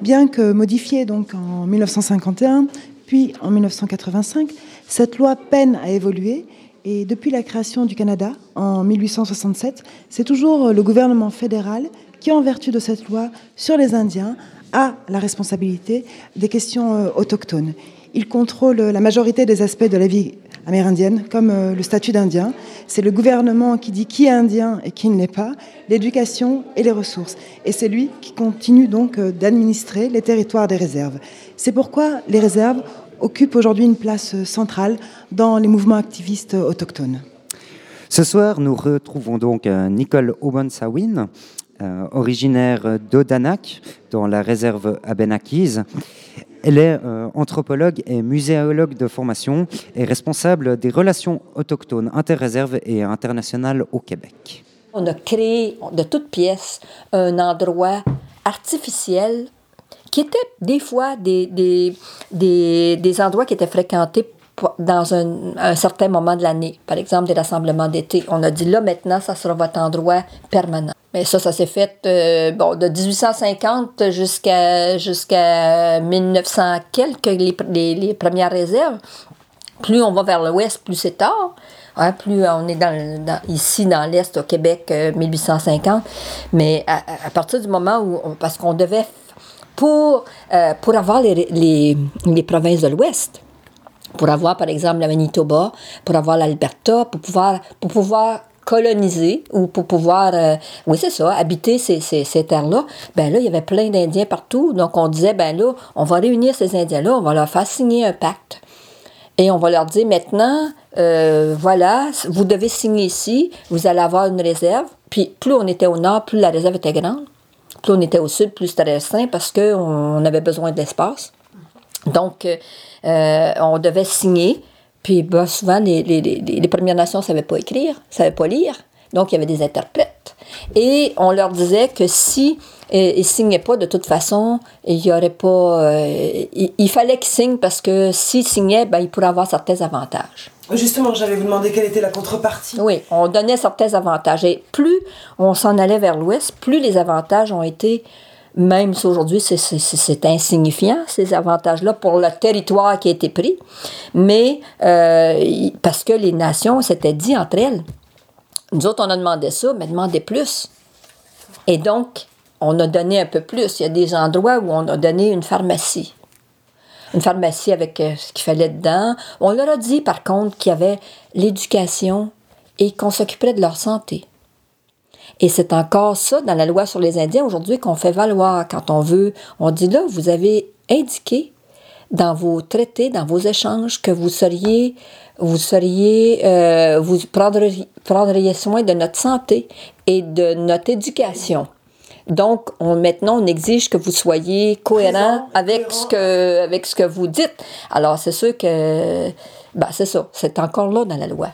Bien que modifiée donc en 1951, puis en 1985, cette loi peine à évoluer et depuis la création du Canada en 1867, c'est toujours le gouvernement fédéral qui, en vertu de cette loi sur les Indiens, a la responsabilité des questions euh, autochtones. Il contrôle la majorité des aspects de la vie amérindienne, comme euh, le statut d'Indien. C'est le gouvernement qui dit qui est indien et qui ne l'est pas, l'éducation et les ressources. Et c'est lui qui continue donc euh, d'administrer les territoires des réserves. C'est pourquoi les réserves occupent aujourd'hui une place centrale dans les mouvements activistes autochtones. Ce soir, nous retrouvons donc Nicole Oban-Sawin, euh, originaire d'Odanak, dans la réserve Abenakis. Elle est euh, anthropologue et muséologue de formation et responsable des relations autochtones interréserves et internationales au Québec. On a créé de toutes pièces un endroit artificiel qui était des fois des, des, des endroits qui étaient fréquentés dans un, un, certain moment de l'année. Par exemple, des rassemblements d'été. On a dit là, maintenant, ça sera votre endroit permanent. Mais ça, ça s'est fait euh, bon, de 1850 jusqu'à jusqu'à 1900 quelques, les, les, premières réserves. Plus on va vers l'ouest, plus c'est tard. Hein, plus on est dans, ici dans l'Est, au Québec, 1850. Euh, Mais à, partir du moment où... Parce qu'on devait... Pour, euh, pour avoir les, les, les provinces de l'Ouest, pour avoir, par exemple, la Manitoba, pour avoir l'Alberta, pour pouvoir, pour pouvoir coloniser ou pour pouvoir, euh, oui, c'est ça, habiter ces, ces, terres-là, ben là, il y avait plein d'Indiens partout. Donc, on disait, ben là, on va réunir ces Indiens-là, on va leur faire signer un pacte. Et on va leur dire maintenant, euh, voilà, vous devez signer ici, vous allez avoir une réserve. Puis plus on était au nord, plus la réserve était grande. Plus on était au sud, plus c'était restreint parce qu'on avait besoin d'espace. Donc, euh, on devait signer. Puis bah, souvent, les, les, les, les, Premières Nations ne savaient pas écrire, ne savaient pas lire. Donc, il y avait des interprètes. Et on leur disait que si euh, ils ne signaient pas, de toute façon, il y aurait pas. Euh, il, il, fallait qu'ils signent parce que s'ils signaient, ben, ils pourraient avoir certains avantages. Justement, j'allais vous demander quelle était la contrepartie. Oui, on donnait certains avantages. Et plus on s'en allait vers l'ouest, plus les avantages ont été même si aujourd'hui c'est insignifiant, ces avantages-là, pour le territoire qui a été pris, mais euh, parce que les nations s'étaient dit entre elles, nous autres, on a demandé ça, mais demandez plus. Et donc, on a donné un peu plus. Il y a des endroits où on a donné une pharmacie. Une pharmacie avec euh, ce qu'il fallait dedans. On leur a dit, par contre, qu'il y avait l'éducation et qu'on s'occuperait de leur santé. Et c'est encore ça dans la loi sur les Indiens aujourd'hui qu'on fait valoir quand on veut. On dit là, vous avez indiqué dans vos traités, dans vos échanges, que vous seriez, vous seriez, euh, vous prendriez, prendriez soin de notre santé et de notre éducation. Donc, on, maintenant, on exige que vous soyez cohérent avec ce que, avec ce que vous dites. Alors, c'est sûr que, ben, c'est ça, c'est encore là dans la loi.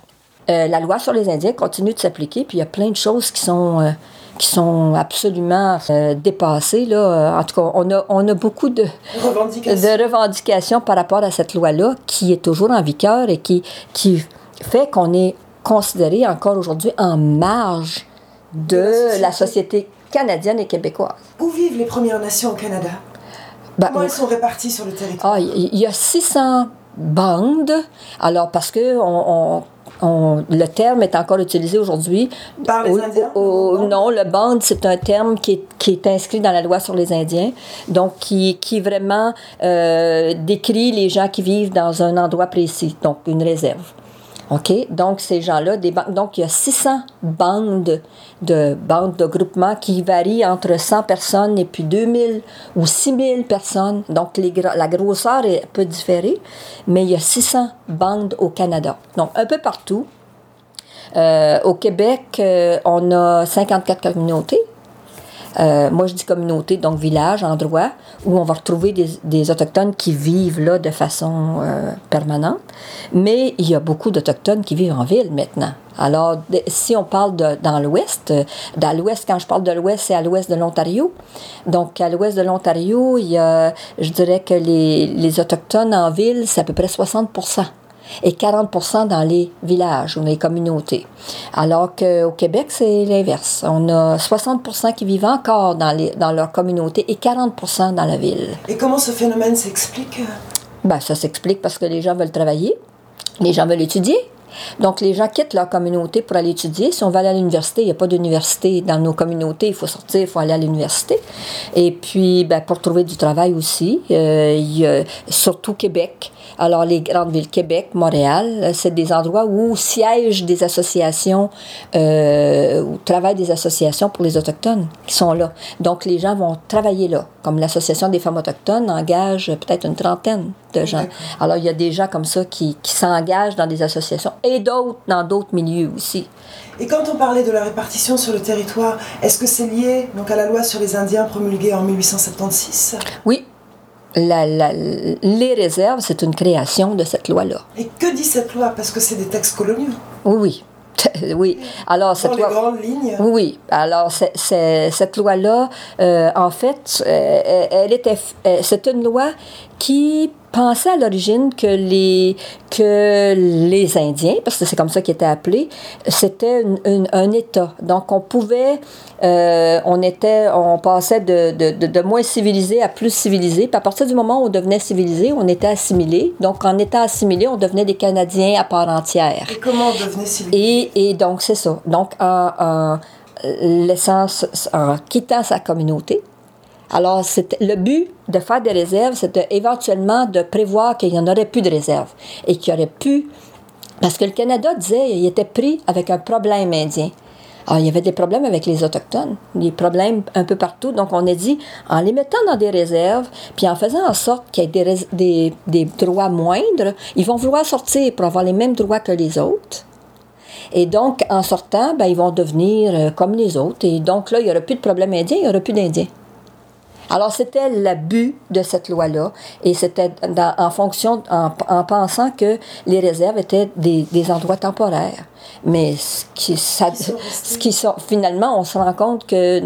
Euh, la loi sur les Indiens continue de s'appliquer, puis il y a plein de choses qui sont, euh, qui sont absolument euh, dépassées. Là. En tout cas, on a, on a beaucoup de revendications. de revendications par rapport à cette loi-là qui est toujours en vigueur et qui, qui fait qu'on est considéré encore aujourd'hui en marge de, la société. la société canadienne et québécoise. Où vivent les Premières Nations au Canada? Ben, Comment elles sont réparties sur le territoire? Ah, il y a 600 bandes. Alors, parce que on, on- on- le terme est encore utilisé aujourd'hui. Par les Indiens, au- non, le bande, c'est un terme qui est, qui est inscrit dans la loi sur les Indiens, donc qui, qui vraiment euh, décrit les gens qui vivent dans un endroit précis, donc une réserve. OK? Donc, ces gens-là, donc il y a 600 bandes de, bandes de groupement qui varient entre 100 personnes et puis 2000 ou 6000 personnes. Donc, la grosseur est, peut différer, mais il y a 600 bandes au Canada. Donc, un peu partout. Euh, au Québec, euh, on a 54 communautés. Euh, moi, je dis communauté, donc village, endroit, où on va retrouver des, des Autochtones qui vivent là de façon euh, permanente. Mais il y a beaucoup d'Autochtones qui vivent en ville maintenant. Alors, si on parle de, dans l'Ouest, euh, dans l'Ouest, quand je parle de l'Ouest, c'est à l'Ouest de l'Ontario. Donc, à l'Ouest de l'Ontario, il y a, je dirais que les, les Autochtones en ville, c'est à peu près 60 et 40% dans les villages ou dans les communautés. Alors qu'au Québec, c'est l'inverse. On a 60% qui vivent encore dans, les, dans leur communauté et 40% dans la ville. Et comment ce phénomène s'explique? Ben, ça s'explique parce que les gens veulent travailler, les gens veulent étudier. Donc, les gens quittent leur communauté pour aller étudier. Si on va aller à l'université, il n'y a pas d'université dans nos communautés. Il faut sortir, il faut aller à l'université. Et puis, ben, pour trouver du travail aussi, euh, il y a surtout Québec. Alors, les grandes villes, Québec, Montréal, euh, c'est des endroits où siègent des associations, euh, où travaillent des associations pour les Autochtones qui sont là. Donc, les gens vont travailler là. Comme l'Association des femmes autochtones engage peut-être une trentaine de gens. Alors, il y a des gens comme ça qui, qui s'engagent dans des associations et d'autres dans d'autres milieux aussi. Et quand on parlait de la répartition sur le territoire, est-ce que c'est lié donc, à la loi sur les Indiens promulguée en 1876 Oui, la- la- les réserves, c'est une création de cette loi-là. Et que dit cette loi? Parce que c'est des textes coloniaux. Oui, oui. Alors, cette Dans les loi. grandes lignes. Oui. Alors, c'est- c'est- cette loi-là, euh, en fait, euh, elle était, euh, c'est une loi qui pensait à l'origine que les, que les Indiens, parce que c'est comme ça qu'ils étaient appelés, c'était une- une- un État. Donc, on pouvait, euh, on était, on passait de, de, de, de moins civilisé à plus civilisé. Puis à partir du moment où on devenait civilisé, on était assimilé. Donc, en étant assimilé, on devenait des Canadiens à part entière. Et comment on devenait civilisé? Et, et donc, c'est ça. Donc, en, en ce- en quittant sa communauté, alors le but de faire des réserves, c'était éventuellement de prévoir qu'il n'y en aurait plus de réserves et qu'il y aurait plus. Parce que le Canada disait qu'il était pris avec un problème indien. Alors, il y avait des problèmes avec les Autochtones, des problèmes un peu partout. Donc, on a dit, en les mettant dans des réserves, puis en faisant en sorte qu'il y ait des, des droits moindres, ils vont vouloir sortir pour avoir les mêmes droits que les autres. Et donc, en sortant, ben, ils vont devenir euh, comme les autres. Et donc, là, il n'y aura plus de problème indien, il n'y aura plus d'Indiens. Alors, c'était le but de cette loi-là. Et c'était en fonction, en, en pensant que les réserves étaient des, des endroits temporaires. Mais ce qui, ça, ce qui sont, finalement, on se rend compte que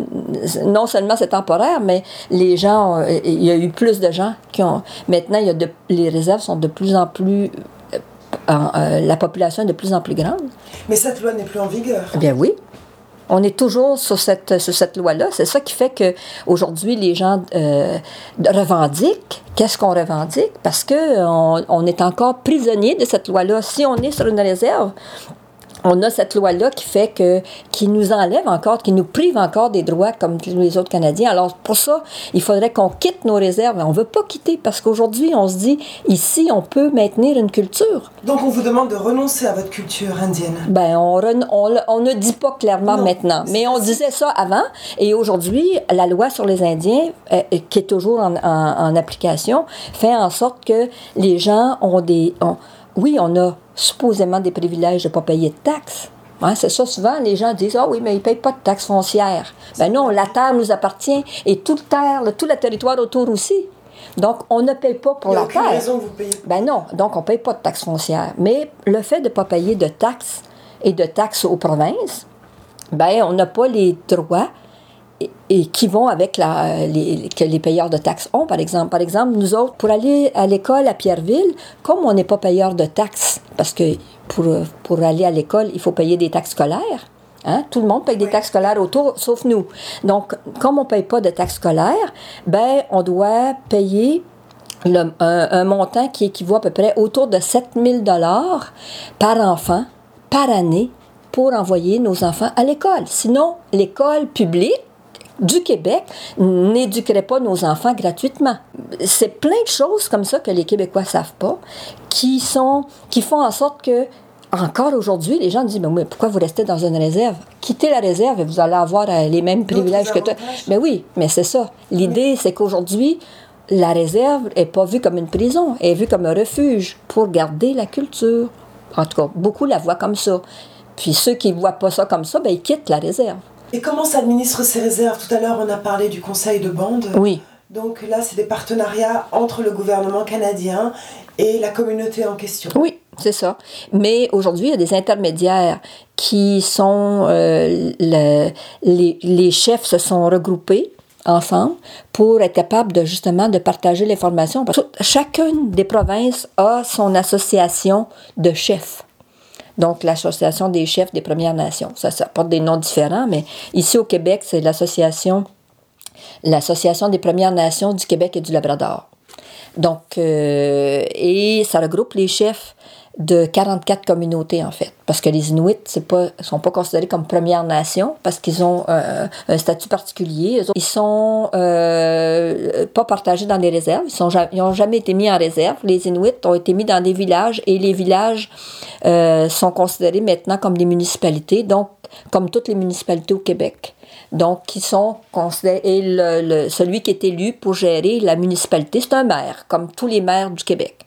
non seulement c'est temporaire, mais les gens, il y a eu plus de gens qui ont. Maintenant, il y a de, les réserves sont de plus en plus. euh, en- euh, la population est de plus en plus grande. Mais cette loi n'est plus en vigueur. Eh bien oui. On est toujours sur cette, sur cette loi-là. C'est ça qui fait que aujourd'hui les gens euh, revendiquent. Qu'est-ce qu'on revendique? Parce qu'on on est encore prisonnier de cette loi-là. Si on est sur une réserve, on a cette loi-là qui fait que, qui nous enlève encore, qui nous prive encore des droits comme tous les autres Canadiens. Alors, pour ça, il faudrait qu'on quitte nos réserves. On ne veut pas quitter parce qu'aujourd'hui, on se dit, ici, on peut maintenir une culture. Donc, on vous demande de renoncer à votre culture indienne. Ben, on, on, on ne dit pas clairement maintenant, mais on disait ça avant. Et aujourd'hui, la loi sur les Indiens, euh, qui est toujours en, en, application, fait en sorte que les gens ont des... oui, on a supposément des privilèges de ne pas payer de taxes. Hein, c'est ça, souvent, les gens disent Ah oui, mais ils ne payent pas de taxes foncières. Ben non, la terre nous appartient et toute terre, tout le territoire autour aussi. Donc, on ne paye pas pour Il y a la terre. raison vous payez. Ben non, donc on ne paye pas de taxes foncières. Mais le fait de ne pas payer de taxes et de taxes aux provinces, ben on n'a pas les droits et, et qui vont avec la, les, que les payeurs de taxes ont, par exemple. Par exemple, nous autres, pour aller à l'école à Pierreville, comme on n'est pas payeur de taxes, parce que pour, pour aller à l'école, il faut payer des taxes scolaires. Hein? Tout le monde paye des taxes scolaires autour, sauf nous. Donc, comme on ne paye pas de taxes scolaires, ben, on doit payer le, un, un, montant qui équivaut à peu près autour de 7 000 par enfant, par année, pour envoyer nos enfants à l'école. Sinon, l'école publique du Québec n'éduquerait pas nos enfants gratuitement. C'est plein de choses comme ça que les Québécois savent pas, qui sont, qui font en sorte que encore aujourd'hui, les gens disent mais pourquoi vous restez dans une réserve? Quittez la réserve et vous allez avoir euh, les mêmes privilèges que toi. Mais oui, mais c'est ça. L'idée, c'est qu'aujourd'hui, la réserve n'est pas vue comme une prison, elle est vue comme un refuge pour garder la culture. En tout cas, beaucoup la voient comme ça. Puis ceux qui ne voient pas ça comme ça, ben, ils quittent la réserve. Et comment s'administrent ces réserves? Tout à l'heure, on a parlé du conseil de bande. Oui. Donc là, c'est des partenariats entre le gouvernement canadien et la communauté en question. Oui, c'est ça. Mais aujourd'hui, il y a des intermédiaires qui sont... Euh, le, les, les chefs se sont regroupés ensemble pour être capable de justement de partager l'information. Chacune des provinces a son association de chefs. Donc, l'Association des chefs des Premières Nations. Ça, ça porte des noms différents, mais ici au Québec, c'est l'Association l'Association des Premières Nations du Québec et du Labrador. Donc, euh, et ça regroupe les chefs de 44 communautés, en fait. Parce que les Inuits ne sont pas considérés comme Première Nation parce qu'ils ont euh, un statut particulier. Ils sont euh, pas partagés dans les réserves. Ils n'ont jamais été mis en réserve. Les Inuits ont été mis dans des villages et les villages euh, sont considérés maintenant comme des municipalités, donc comme toutes les municipalités au Québec. Donc, qui sont. Et le, le, celui qui est élu pour gérer la municipalité, c'est un maire, comme tous les maires du Québec.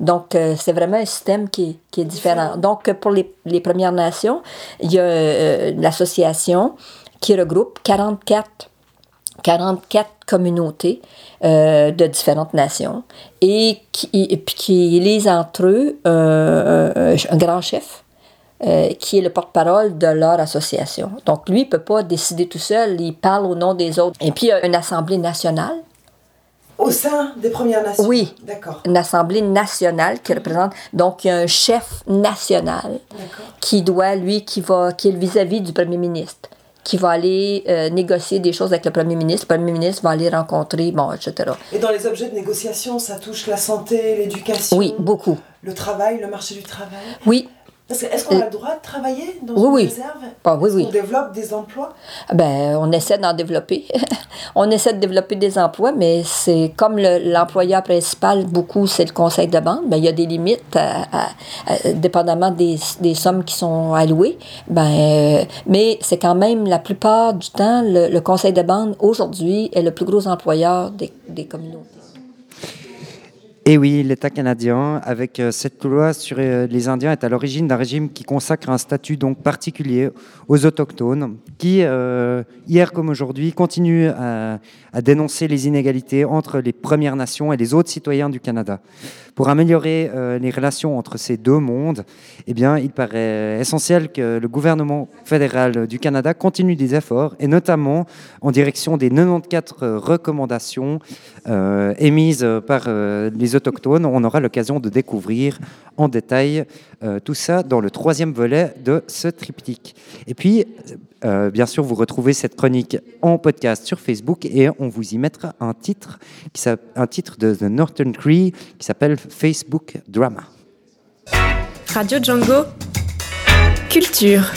Donc, euh, c'est vraiment un système qui, qui, est différent. Donc, pour les, les Premières Nations, il y a euh, l'association qui regroupe 44, 44 communautés euh, de différentes nations et qui, et puis qui élise entre eux un grand chef. Euh, qui est le porte-parole de leur association. Donc, lui, il ne peut pas décider tout seul, il parle au nom des autres. Et puis, il y a une assemblée nationale au sein des Premières Nations? Oui. D'accord. Une assemblée nationale qui représente. Donc, il y a un chef national qui doit, lui, qui, va, qui est vis-à-vis du premier ministre, qui va aller euh, négocier des choses avec le premier ministre. Le premier ministre va aller rencontrer, bon, etc. Et dans les objets de négociation, ça touche la santé, l'éducation Oui, beaucoup. Le travail, le marché du travail? Oui. Est-ce qu'on a le droit de travailler dans oui, une réserve Ah, oui, oui. On développe des emplois? Ben, on essaie d'en développer. on essaie de développer des emplois, mais c'est comme l'employeur principal, beaucoup, c'est le conseil de bande. Ben, il y a des limites, à, à, à, dépendamment des, des, sommes qui sont allouées. Ben, euh, mais c'est quand même, la plupart du temps, le, le conseil de bande, aujourd'hui, est le plus gros employeur des, des communautés. Et oui, l'État canadien, avec euh, cette loi sur euh, les Indiens, est à l'origine d'un régime qui consacre un statut donc particulier aux autochtones, qui, euh, hier comme aujourd'hui, continue à, dénoncer les inégalités entre les Premières Nations et les autres citoyens du Canada. Pour améliorer les relations entre ces deux mondes, eh bien, il paraît essentiel que le gouvernement fédéral du Canada continue des efforts, et notamment en direction des 94 recommandations émises par les On aura l'occasion de découvrir en détail euh, tout ça dans le troisième volet de ce triptyque. Et puis, euh, bien sûr, vous retrouvez cette chronique en podcast sur Facebook et on vous y mettra un titre, un titre de The Northern Cree qui s'appelle Facebook Drama. Radio Django, culture.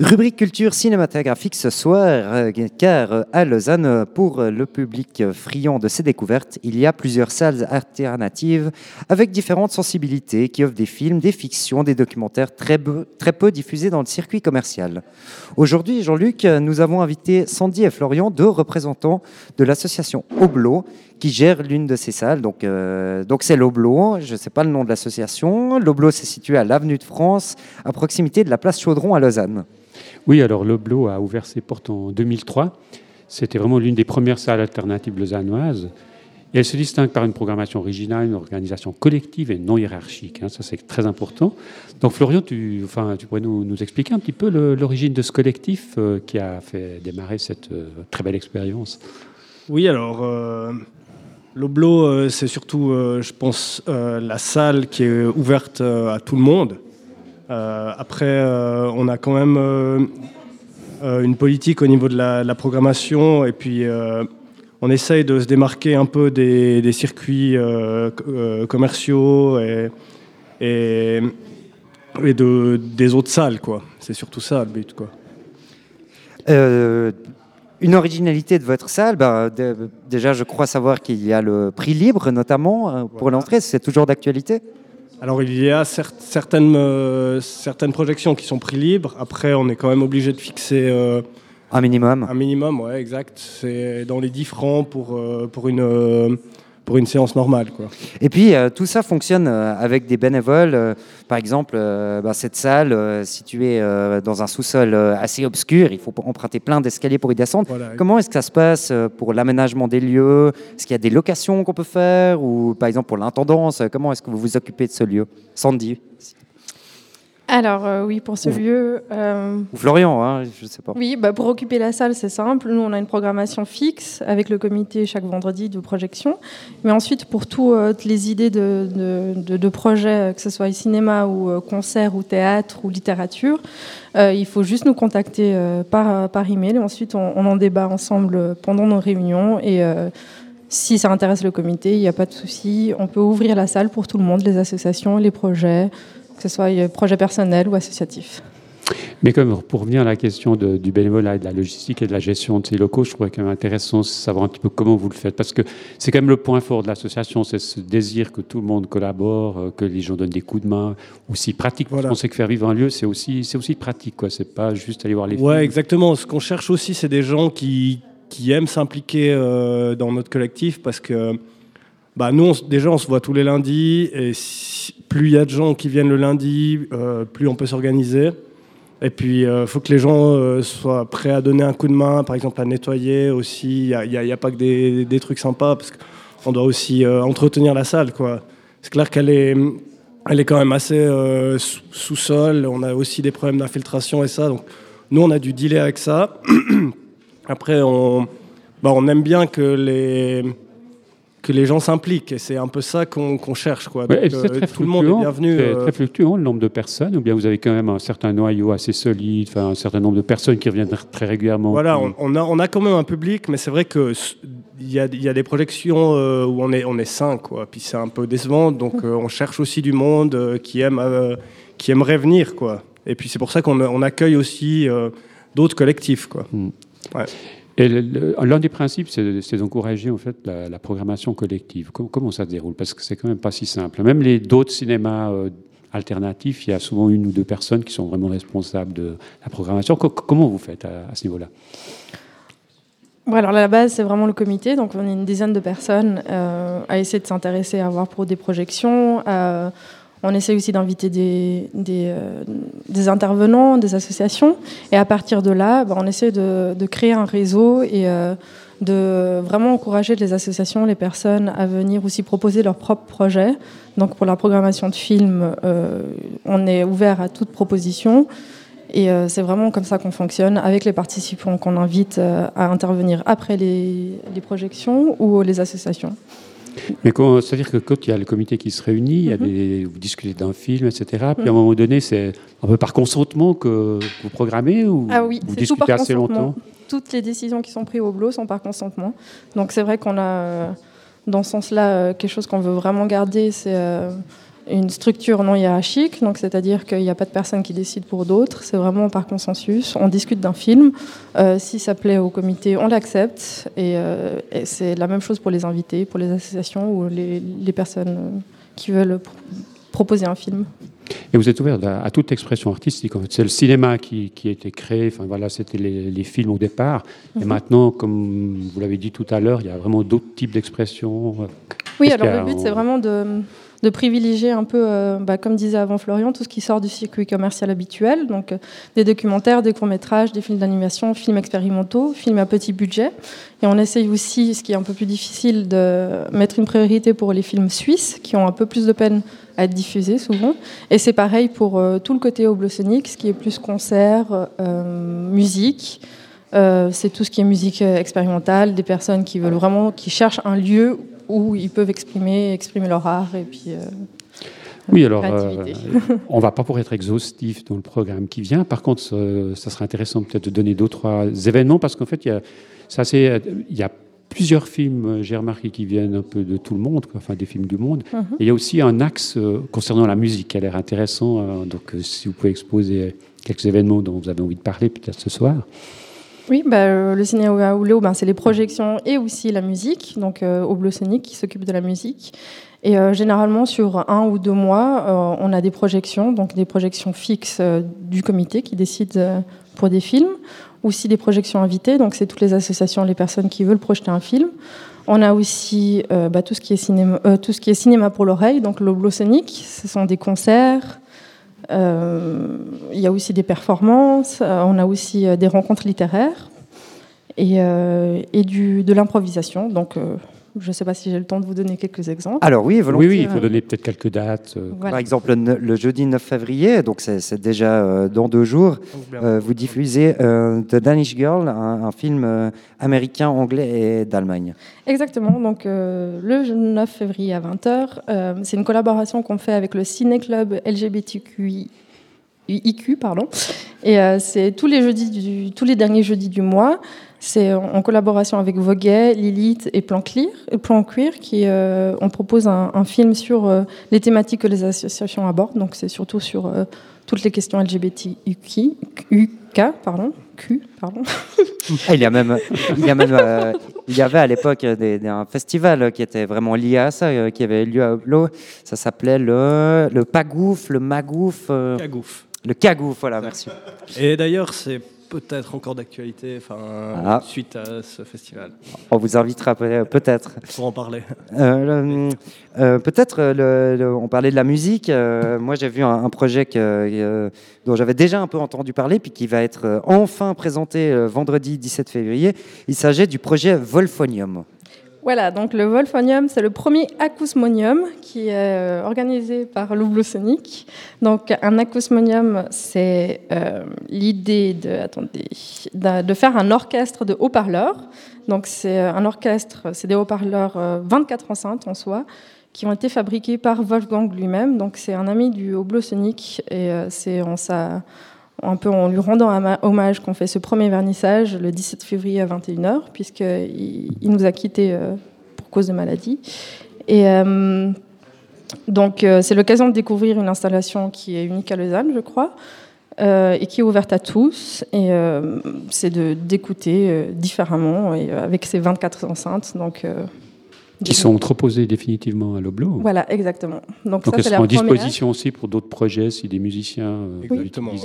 Rubrique culture cinématographique ce soir, euh, car euh, à Lausanne, pour le public friand de ces découvertes, il y a plusieurs salles alternatives avec différentes sensibilités qui offrent des films, des fictions, des documentaires très peu, diffusés dans le circuit commercial. Aujourd'hui, Jean-Luc, nous avons invité Sandy et Florian, deux représentants de l'association Oblo, qui gère l'une de ces salles. Donc, euh, donc c'est l'Oblo, je ne sais pas le nom de l'association. L'Oblo, c'est situé à l'Avenue de France, à proximité de la place Chaudron à Lausanne. Oui, alors l'Oblo a ouvert ses portes en 2003. C'était vraiment l'une des premières salles alternatives lausannoises. Et elle se distingue par une programmation originale, une organisation collective et non hiérarchique. hein. ça, c'est très important. Donc, Florian, tu, enfin, tu pourrais nous, nous expliquer un petit peu l'origine de ce collectif euh, qui a fait démarrer cette euh, très belle expérience? Oui, alors, euh, l'Oblo, euh, c'est surtout, euh, je pense, euh, la salle qui est ouverte à tout le monde. Après, on a quand même une politique au niveau de la, programmation et puis on essaye de se démarquer un peu des, circuits co- commerciaux et, et, et de, des autres salles. C'est surtout ça le but, quoi. Une originalité de votre salle, ben, de- déjà je crois savoir qu'il y a le prix libre notamment euh, pour l'entrée, c'est toujours d'actualité Alors il y a cer- certaines, euh, certaines projections qui sont prix libres. Après, on est quand même obligé de fixer euh, un minimum. Un minimum, ouais, exact. C'est dans les 10 francs pour, euh, pour, une, pour une séance normale. Quoi. Et puis euh, tout ça fonctionne euh, avec des bénévoles. euh, par exemple, ben, cette salle située dans un sous-sol assez obscur, il faut emprunter plein d'escaliers pour y descendre. Voilà. Comment est-ce que ça se passe pour l'aménagement des lieux? Est-ce qu'il y a des locations qu'on peut faire? Ou par exemple pour l'intendance, comment est-ce que vous vous occupez de ce lieu? Sandy Alors euh, oui, pour ce Ou- lieu... euh, Ou Florian, hein, je ne sais pas. Oui, bah, pour occuper la salle, c'est simple. Nous, on a une programmation fixe avec le comité chaque vendredi de projection. Mais ensuite, pour euh, toutes les idées de, de- de- de projets, que ce soit cinéma ou concert ou théâtre ou littérature, euh, il faut juste nous contacter par, par email. Et ensuite, on, on en débat ensemble pendant nos réunions. Et si ça intéresse le comité, il n'y a pas de souci. On peut ouvrir la salle pour tout le monde, les associations, les projets, que ce soit euh, projets personnels ou associatifs. Mais comme pour revenir à la question de- du bénévolat et de la logistique et de la gestion de ces locaux, je trouvais quand même intéressant de savoir un petit peu comment vous le faites. Parce que c'est quand même le point fort de l'association, c'est ce désir que tout le monde collabore, euh, que les gens donnent des coups de main, aussi pratique. Parce qu'on sait que faire vivre un lieu, c'est aussi, c'est aussi pratique. quoi. C'est pas juste aller voir les Ouais, films. exactement. Ce qu'on cherche aussi, c'est des gens qui, qui aiment s'impliquer euh, dans notre collectif parce que bah, nous, on déjà, on se voit tous les lundis et plus il y a de gens qui viennent le lundi, euh, plus on peut s'organiser. Et puis, il faut que les gens euh, soient prêts à donner un coup de main, par exemple à nettoyer aussi. Il n'y a, a- pas que des, des trucs sympas parce qu'on doit aussi euh, entretenir la salle. quoi. C'est clair qu'elle est, elle est quand même assez euh, sous- sous-sol. On a aussi des problèmes d'infiltration et ça. Donc, nous, on a dû dealer avec ça. Après, on, bah, on aime bien que les, que les gens s'impliquent. Et c'est un peu ça qu'on cherche. Quoi. Donc, euh, très tout le monde est fluctuant, bienvenu. C'est euh, très fluctuant le nombre de personnes, ou bien vous avez quand même un certain noyau assez solide, enfin, un certain nombre de personnes qui reviennent très régulièrement. Voilà, on, on a, on a quand même un public, mais c'est vrai que il y a, il y a des projections euh, où on est, on est cinq, quoi. Puis c'est un peu décevant, donc euh, on cherche aussi du monde euh, qui aime, euh, qui aimerait venir, quoi. Et puis c'est pour ça qu'on on accueille aussi euh, d'autres collectifs, quoi. Ouais. Et l'un des principes, c'est d'encourager en fait la, programmation collective. Com- comment ça se déroule? Parce que c'est quand même pas si simple. Même les d'autres cinémas euh, alternatifs, il y a souvent une ou deux personnes qui sont vraiment responsables de la programmation. Co- comment vous faites à, ce niveau-là? Alors à la base, c'est vraiment le comité, donc on est une dizaine de personnes euh, à essayer de s'intéresser à voir pour des projections. On essaie aussi d'inviter euh, des intervenants, des associations, et à partir de là, bah, on essaie de, créer un réseau et euh, de vraiment encourager les associations, les personnes à venir aussi proposer leurs propres projets. Donc pour la programmation de films, euh, on est ouvert à toute proposition. Et c'est vraiment comme ça qu'on fonctionne avec les participants qu'on invite à intervenir après les projections ou les associations. Mais c'est-à-dire que quand il y a le comité qui se réunit, il y a Mhm. des, vous discutez d'un film, etc. Puis à un Mhm. moment donné, c'est un peu par consentement que vous programmez ou Ah oui, vous tout discutez par assez longtemps Toutes les décisions qui sont prises au BLO sont par consentement. Donc c'est vrai qu'on a, dans ce sens-là, euh, quelque chose qu'on veut vraiment garder, c'est euh, une structure non hiérarchique, donc c'est-à-dire qu'il n'y a pas de personne qui décide pour d'autres, c'est vraiment par consensus. On discute d'un film, euh, si ça plaît au comité, on l'accepte, et, euh, et c'est la même chose pour les invités, pour les associations ou les, les personnes euh, qui veulent pr- proposer un film. Et vous êtes ouvert à, à toute expression artistique. En fait, c'est le cinéma qui, qui a été créé. Enfin voilà, c'était les, les films au départ. Et Mhm. maintenant, comme vous l'avez dit tout à l'heure, il y a vraiment d'autres types d'expressions. Oui, alors a le but, c'est vraiment de, de privilégier un peu, euh, bah, comme disait avant Florian, tout ce qui sort du circuit commercial habituel, donc euh, des documentaires, des courts-métrages, des films d'animation, films expérimentaux, films à petit budget. Et on essaye aussi, ce qui est un peu plus difficile, de mettre une priorité pour les films suisses, qui ont un peu plus de peine à être diffusés souvent. Et c'est pareil pour euh, tout le côté oblosonique, ce qui est plus concert, musique. C'est tout ce qui est musique expérimentale, des personnes qui veulent vraiment, qui cherchent un lieu où ils peuvent exprimer, exprimer leur art et puis. euh, Oui, alors, euh, on va pas pour être exhaustif dans le programme qui vient. Par contre, euh, ça serait intéressant peut-être de donner deux, trois événements parce qu'en fait, il y a, c'est assez, euh, il y a plusieurs films, euh, j'ai remarqué, qui viennent un peu de tout le monde, quoi, enfin des films du monde. Mhm. Et il y a aussi un axe euh, concernant la musique qui a l'air intéressant. euh, donc, euh, si vous pouvez exposer quelques événements dont vous avez envie de parler peut-être ce soir. Oui, bah, euh, le cinéma Ouleo, ben, c'est les projections et aussi la musique, donc euh, Oblosonic qui s'occupe de la musique. Et euh, généralement, sur un ou deux mois, euh, on a des projections, donc des projections fixes euh, du comité qui décide euh, pour des films, aussi des projections invitées, donc c'est toutes les associations, les personnes qui veulent projeter un film. On a aussi bah, tout, ce qui est cinéma, tout ce qui est cinéma pour l'oreille, donc l'Oblosonic, ce sont des concerts, il y a aussi des performances, euh, on a aussi euh, des rencontres littéraires et, euh, et de l'improvisation. Donc, euh, je ne sais pas si j'ai le temps de vous donner quelques exemples. Alors oui, volontiers. Oui, oui, il faut donner peut-être quelques dates. euh, Voilà. Par exemple, le, jeudi 9 février, donc c'est déjà euh, dans deux jours, euh, vous diffusez euh, The Danish Girl, un, un film euh, américain, anglais et d'Allemagne. Exactement. Donc, euh, le 9 février à 20h, c'est une collaboration qu'on fait avec le Ciné-Club LGBTQI. IQ, pardon. Et euh, c'est tous les jeudis, du, tous les derniers jeudis du mois. C'est en collaboration avec Voguet, Lilith et Plan Clear, Plan Queer, qui euh, on propose un, un film sur euh, les thématiques que les associations abordent. Donc c'est surtout sur euh, toutes les questions LGBTQ, UK, pardon, Q, pardon. Ah, il y a même, il y a même, euh, il y avait à l'époque des- des- un festival qui était vraiment lié à ça, euh, qui avait lieu à Oblo. Ça s'appelait le, le Pagouf, le Magouf. euh, Cagouf. Le Cagouf, voilà, merci. Et d'ailleurs, c'est peut-être encore d'actualité, enfin, Ah. suite à ce festival. On vous invitera peut- peut-être. Pour en parler. Euh, euh, Peut-être, euh, on parlait de la musique. euh, moi, j'ai vu un, un projet que, euh, dont j'avais déjà un peu entendu parler, puis qui va être euh, enfin présenté euh, vendredi 17 février. Il s'agit du projet Volphonium. Voilà, donc le Wolfonium, c'est le premier acousmonium qui est euh, organisé par l'Oblosonic. Donc un acousmonium, c'est euh, l'idée de, de, faire un orchestre de haut-parleurs. Donc c'est euh, un orchestre, c'est des haut-parleurs euh, 24 enceintes en soi qui ont été fabriqués par Wolfgang lui-même. Donc c'est un ami du Oblosonic et c'est en sa un peu en lui rendant hommage qu'on fait ce premier vernissage le 17 février à 21h, puisqu'il il nous a quittés euh, pour cause de maladie. Et euh, donc, euh, c'est l'occasion de découvrir une installation qui est unique à Lausanne, je crois, et qui est ouverte à tous. Et c'est d'écouter différemment, et, avec ces 24 enceintes. Donc, qui sont proposés définitivement à l'Oblo. Voilà, exactement. Donc, Donc ça, elles la en première. disposition aussi pour d'autres projets si des musiciens euh,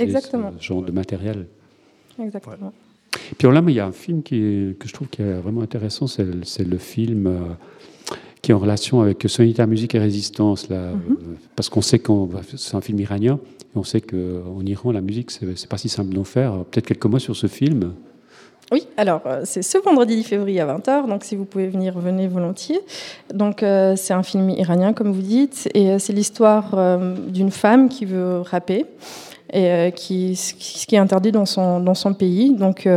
exactement. ce genre de matériel. Exactement. Puis alors là, mais il y a un film qui est- que je trouve qui est vraiment intéressant, c'est le, c'est le film euh, qui est en relation avec Sonita Musique et Résistance, là, Mhm. euh, parce qu'on sait va- c'est un film iranien, et on sait qu'en Iran, la musique, c'est pas si simple d'en faire. Peut-être quelques mots sur ce film. Oui, alors euh, c'est ce vendredi 10 février à 20h, donc si vous pouvez venir, venez volontiers. Donc euh, c'est un film iranien, comme vous dites, et euh, c'est l'histoire d'une femme qui veut rapper et qui, ce qui est interdit dans son, dans son pays. Donc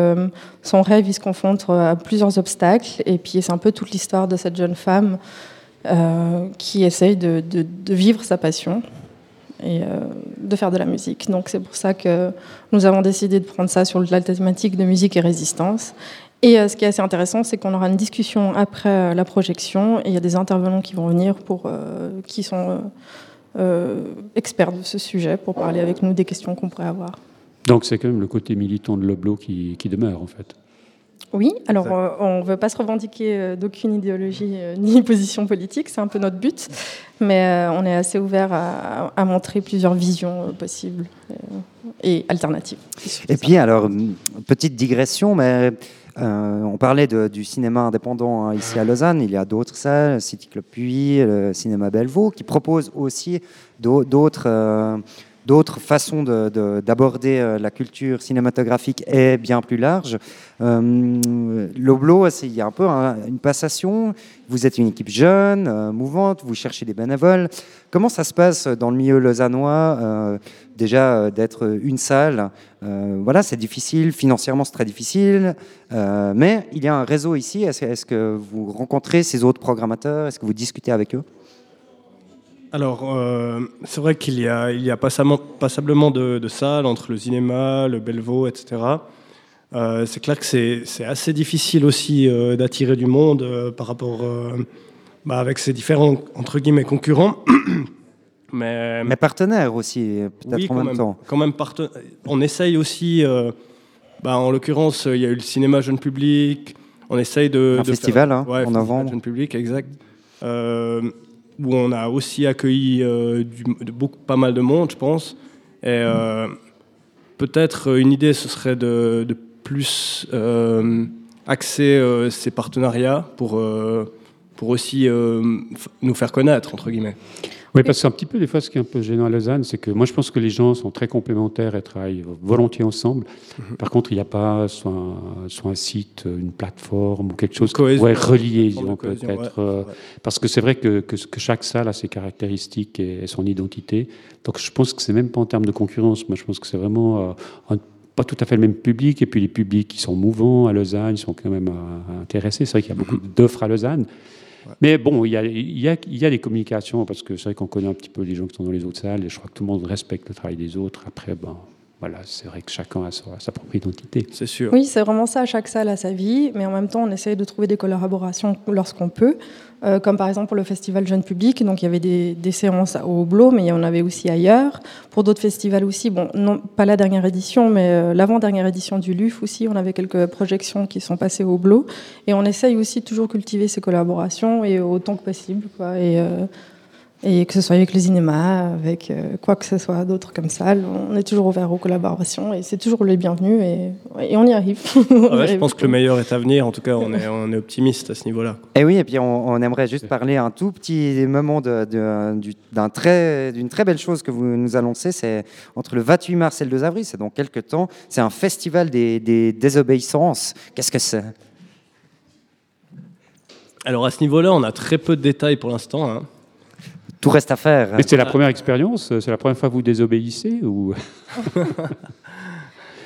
son rêve, il se confronte à plusieurs obstacles, et puis c'est un peu toute l'histoire de cette jeune femme qui essaye de vivre sa passion et euh, de faire de la musique. Donc c'est pour ça que nous avons décidé de prendre ça sur la thématique de musique et résistance. Et euh, ce qui est assez intéressant, c'est qu'on aura une discussion après euh, la projection et il y a des intervenants qui vont venir pour, qui sont experts de ce sujet pour parler avec nous des questions qu'on pourrait avoir. Donc c'est quand même le côté militant de Loblo qui, qui demeure en fait. Oui, alors euh, on ne veut pas se revendiquer euh, d'aucune idéologie euh, ni position politique, c'est un peu notre but, mais on est assez ouvert à, à montrer plusieurs visions possibles et alternatives. Et puis, alors, petite digression, mais on parlait de- du cinéma indépendant hein, ici à Lausanne. Il y a d'autres salles, City Club Puy, le cinéma Bellevaux, qui proposent aussi d'au- d'autres. D'autres façons de- de- d'aborder euh, la culture cinématographique est bien plus large. Euh, L'Oblo, il y a un peu un- une passation. Vous êtes une équipe jeune, euh, mouvante, vous cherchez des bénévoles. Comment ça se passe dans le milieu lausannois euh, Déjà, d'être une salle, voilà, c'est difficile, financièrement c'est très difficile, mais il y a un réseau ici. Est-ce que vous rencontrez ces autres programmateurs? Est-ce que vous discutez avec eux? Alors, euh, c'est vrai qu'il y a, il y a passablement, de, de salles entre le cinéma, le Bellevaux, etc. Euh, c'est clair que c'est assez difficile aussi euh, d'attirer du monde par rapport bah, avec ces différents entre guillemets concurrents. Mais, Mais partenaires aussi, peut-être oui, en quand même, même, temps. Quand même On essaye aussi, bah, en l'occurrence, il y a eu le cinéma jeune public. On essaye de. Un de festival, faire- hein, ouais, en festival novembre. jeune public, exact. Où on a aussi accueilli euh, beaucoup, pas mal de monde, je pense. Et euh, peut-être euh, une idée, ce serait de, plus axer ces partenariats pour, pour aussi nous faire connaître, entre guillemets. Oui, parce que c'est un petit peu des fois ce qui est un peu gênant à Lausanne, c'est que moi je pense que les gens sont très complémentaires et travaillent volontiers ensemble. Mhm. Par contre, il n'y a pas soit un, soit un site, une plateforme ou quelque chose qui pourrait relier, peut-être. ouais, euh, ouais. Parce que c'est vrai que, que, que chaque salle a ses caractéristiques et, et son identité. Donc je pense que c'est même pas en termes de concurrence. Moi je pense que c'est vraiment euh, un- pas tout à fait le même public. Et puis les publics qui sont mouvants à Lausanne, ils sont quand même euh, intéressés. C'est vrai qu'il y a beaucoup d'offres à Lausanne. Mais bon, il y, a, y a, y a des communications, parce que c'est vrai qu'on connaît un petit peu les gens qui sont dans les autres salles, et je crois que tout le monde respecte le travail des autres. Après, ben, voilà, c'est vrai que chacun a sa, sa propre identité. C'est sûr. Oui, c'est vraiment ça. Chaque salle a sa vie, mais en même temps, on essaye de trouver des collaborations lorsqu'on peut. Euh, comme par exemple pour le festival Jeune Public, donc il y avait des, des séances au Blo, mais il y en avait aussi ailleurs. Pour d'autres festivals aussi, bon, non, pas la dernière édition, mais euh, l'avant-dernière édition du LUF aussi, on avait quelques projections qui sont passées au Blo. Et on essaye aussi de toujours cultiver ces collaborations et autant que possible. Quoi, et, euh, et que ce soit avec le cinéma, avec euh, quoi que ce soit d'autre comme ça, on est toujours ouvert aux collaborations et c'est toujours les bienvenus et, et on y arrive. Ouais, je pense que le meilleur est à venir. En tout cas, on est, on est optimiste à ce niveau-là. Et oui, et puis on, on aimerait juste parler un tout petit moment de- de- du- d'un très- d'une très, belle chose que vous nous annoncez. C'est entre le 28 mars et le 2 avril, c'est dans quelques temps. C'est un festival des, des désobéissances. Qu'est-ce que c'est? Alors à ce niveau-là, on a très peu de détails pour l'instant. hein. Tout reste à faire. Mais c'est la première expérience C'est la première fois que vous désobéissez ou...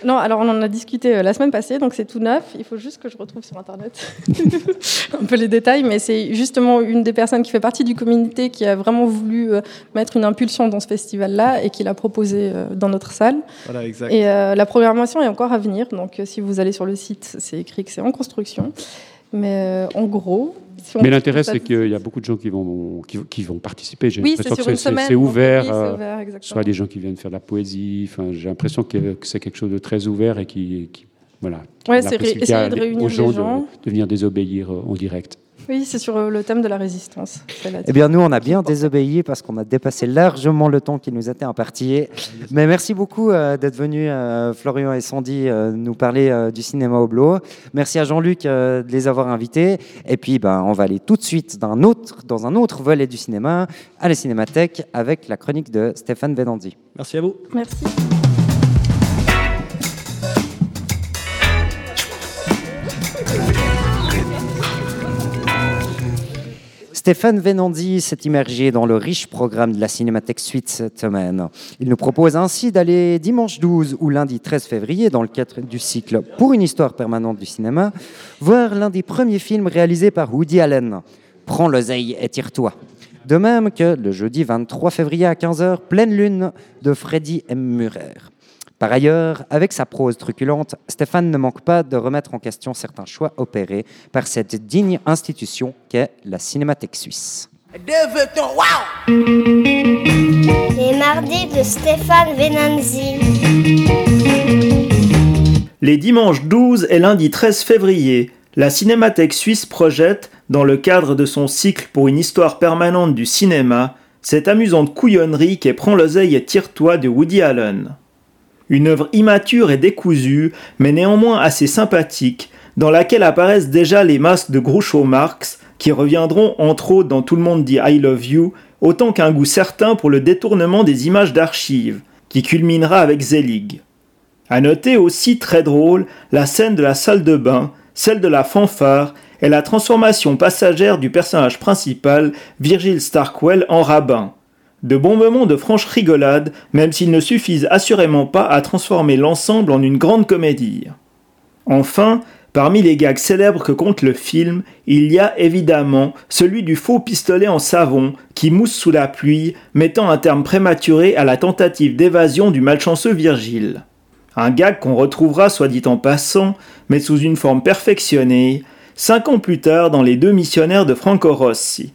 Non, alors on en a discuté euh, la semaine passée, donc c'est tout neuf. Il faut juste que je retrouve sur Internet un peu les détails, mais c'est justement une des personnes qui fait partie du comité qui a vraiment voulu euh, mettre une impulsion dans ce festival-là et qui l'a proposé euh, dans notre salle. Voilà, exact. Et euh, la programmation est encore à venir, donc si vous allez sur le site, c'est écrit que c'est en construction. Mais euh, en gros, si Mais l'intérêt, c'est qu'il y a beaucoup de gens qui vont, qui, qui vont participer. J'ai Oui, l'impression que c'est- ouvert, oui, euh, ouvert, exactement. soit des gens qui viennent faire de la poésie. Enfin, j'ai l'impression que, que c'est quelque chose de très ouvert et qui, qui- voilà. Ouais, c'est essayer de réunir aux les gens, gens. De, de venir désobéir euh, en direct. Oui, c'est sur euh, le thème de la résistance. Eh bien, nous, on a bien désobéi parce qu'on a dépassé largement le temps qui nous était imparti. Mais merci beaucoup euh, d'être venus, euh, Florian et Sandy, euh, nous parler euh, du cinéma au Blo. Merci à Jean-Luc euh, de les avoir invités. Et puis, ben, on va aller tout de suite dans un autre, dans un autre volet du cinéma, à la Cinémathèque, avec la chronique de Stéphane Venanzi. Merci à vous. Merci. Stéphane Venandi s'est immergé dans le riche programme de la Cinémathèque Suite cette semaine. Il nous propose ainsi d'aller dimanche 12 ou lundi 13 février, dans le cadre du cycle Pour une histoire permanente du cinéma, voir l'un des premiers films réalisés par Woody Allen, Prends l'oseille et tire-toi. De même que le jeudi 23 février à 15h, Pleine Lune de Freddy M. Murer. Par ailleurs, avec sa prose truculente, Stéphane ne manque pas de remettre en question certains choix opérés par cette digne institution qu'est la Cinémathèque suisse. Deux, wow! de Stéphane Venanzi. Les dimanches 12 et lundi 13 février, la Cinémathèque suisse projette, dans le cadre de son cycle pour une histoire permanente du cinéma, cette amusante couillonnerie qui prend l'oseille et tire-toi de Woody Allen. Une œuvre immature et décousue, mais néanmoins assez sympathique, dans laquelle apparaissent déjà les masques de Groucho Marx, qui reviendront entre autres dans Tout le monde dit I love you, autant qu'un goût certain pour le détournement des images d'archives, qui culminera avec Zelig. À noter aussi très drôle la scène de la salle de bain, celle de la fanfare et la transformation passagère du personnage principal, Virgil Starkwell, en rabbin. De bons moments de franche rigolade, même s'ils ne suffisent assurément pas à transformer l'ensemble en une grande comédie. Enfin, parmi les gags célèbres que compte le film, il y a évidemment celui du faux pistolet en savon qui mousse sous la pluie, mettant un terme prématuré à la tentative d'évasion du malchanceux Virgile. Un gag qu'on retrouvera, soit dit en passant, mais sous une forme perfectionnée, cinq ans plus tard dans Les deux missionnaires de Franco Rossi.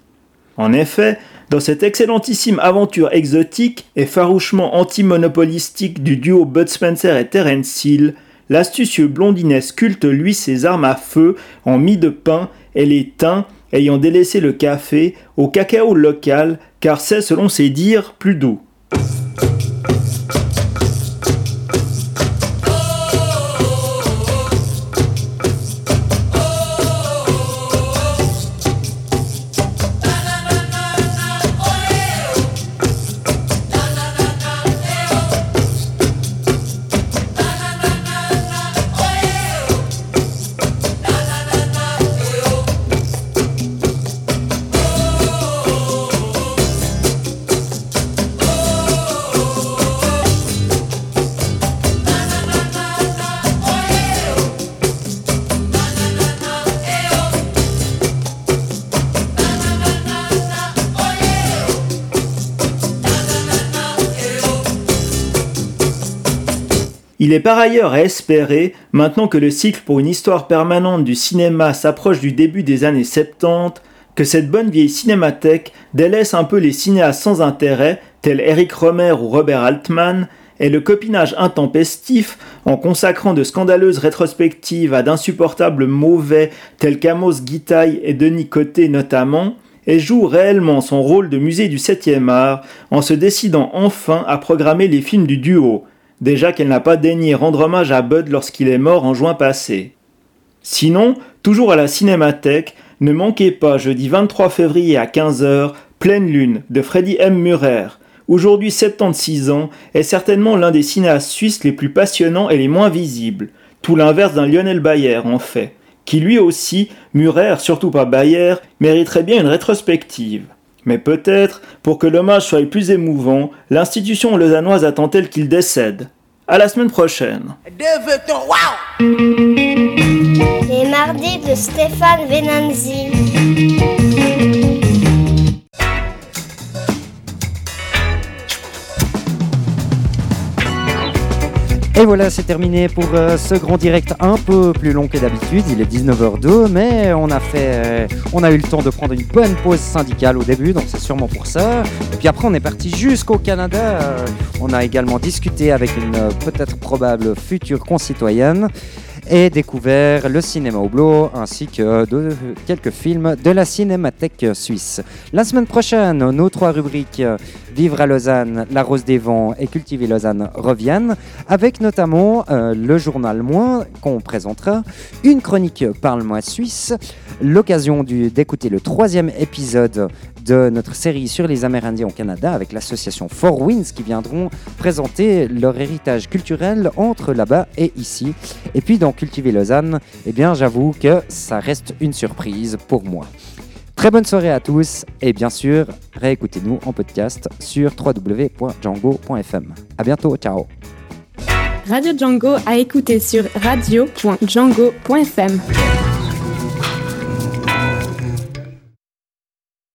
En effet, dans cette excellentissime aventure exotique et farouchement anti-monopolistique du duo Bud Spencer et Terence Hill, l'astucieux blondinet sculpte lui ses armes à feu en mie de pain et les teints, ayant délaissé le café, au cacao local, car c'est, selon ses dires, plus doux. Il est par ailleurs à espérer, maintenant que le cycle pour une histoire permanente du cinéma s'approche du début des années 70, que cette bonne vieille cinémathèque délaisse un peu les cinéastes sans intérêt, tels Eric Romer ou Robert Altman, et le copinage intempestif en consacrant de scandaleuses rétrospectives à d'insupportables mauvais tels qu'Amos Guitaille et Denis Coté notamment, et joue réellement son rôle de musée du 7e art en se décidant enfin à programmer les films du duo, déjà qu'elle n'a pas daigné rendre hommage à Bud lorsqu'il est mort en juin passé. Sinon, toujours à la Cinémathèque, ne manquez pas jeudi 23 février à 15h, Pleine Lune de Freddy M. Murer. Aujourd'hui 76 ans, est certainement l'un des cinéastes suisses les plus passionnants et les moins visibles. Tout l'inverse d'un Lionel Bayer en fait, qui lui aussi, Murer, surtout pas Bayer, mériterait bien une rétrospective. Mais peut-être, pour que l'hommage soit plus émouvant, l'institution lausannoise attend-elle qu'il décède. À la semaine prochaine. Les mardis de Stéphane Venanzi. Et voilà, c'est terminé pour euh, ce grand direct un peu plus long que d'habitude. Il est 19h02, mais on a fait, euh, on a eu le temps de prendre une bonne pause syndicale au début, donc c'est sûrement pour ça. Et puis après, on est parti jusqu'au Canada. Euh, on a également discuté avec une peut-être probable future concitoyenne et découvert le cinéma Oblot ainsi que quelques films de la Cinémathèque suisse. La semaine prochaine, nos trois rubriques euh, Vivre à Lausanne, La Rose des Vents et Cultiver Lausanne reviennent, avec notamment euh, le journal Moins qu'on présentera, une chronique Parle-moi Suisse, l'occasion d'écouter le troisième épisode de notre série sur les Amérindiens au Canada avec l'association Four Winds qui viendront présenter leur héritage culturel entre là-bas et ici. Et puis dans Cultiver Lausanne, eh bien j'avoue que ça reste une surprise pour moi. Très bonne soirée à tous et bien sûr, réécoutez-nous en podcast sur www.django.fm. À bientôt, ciao. Radio Django à écouter sur radio.django.fm.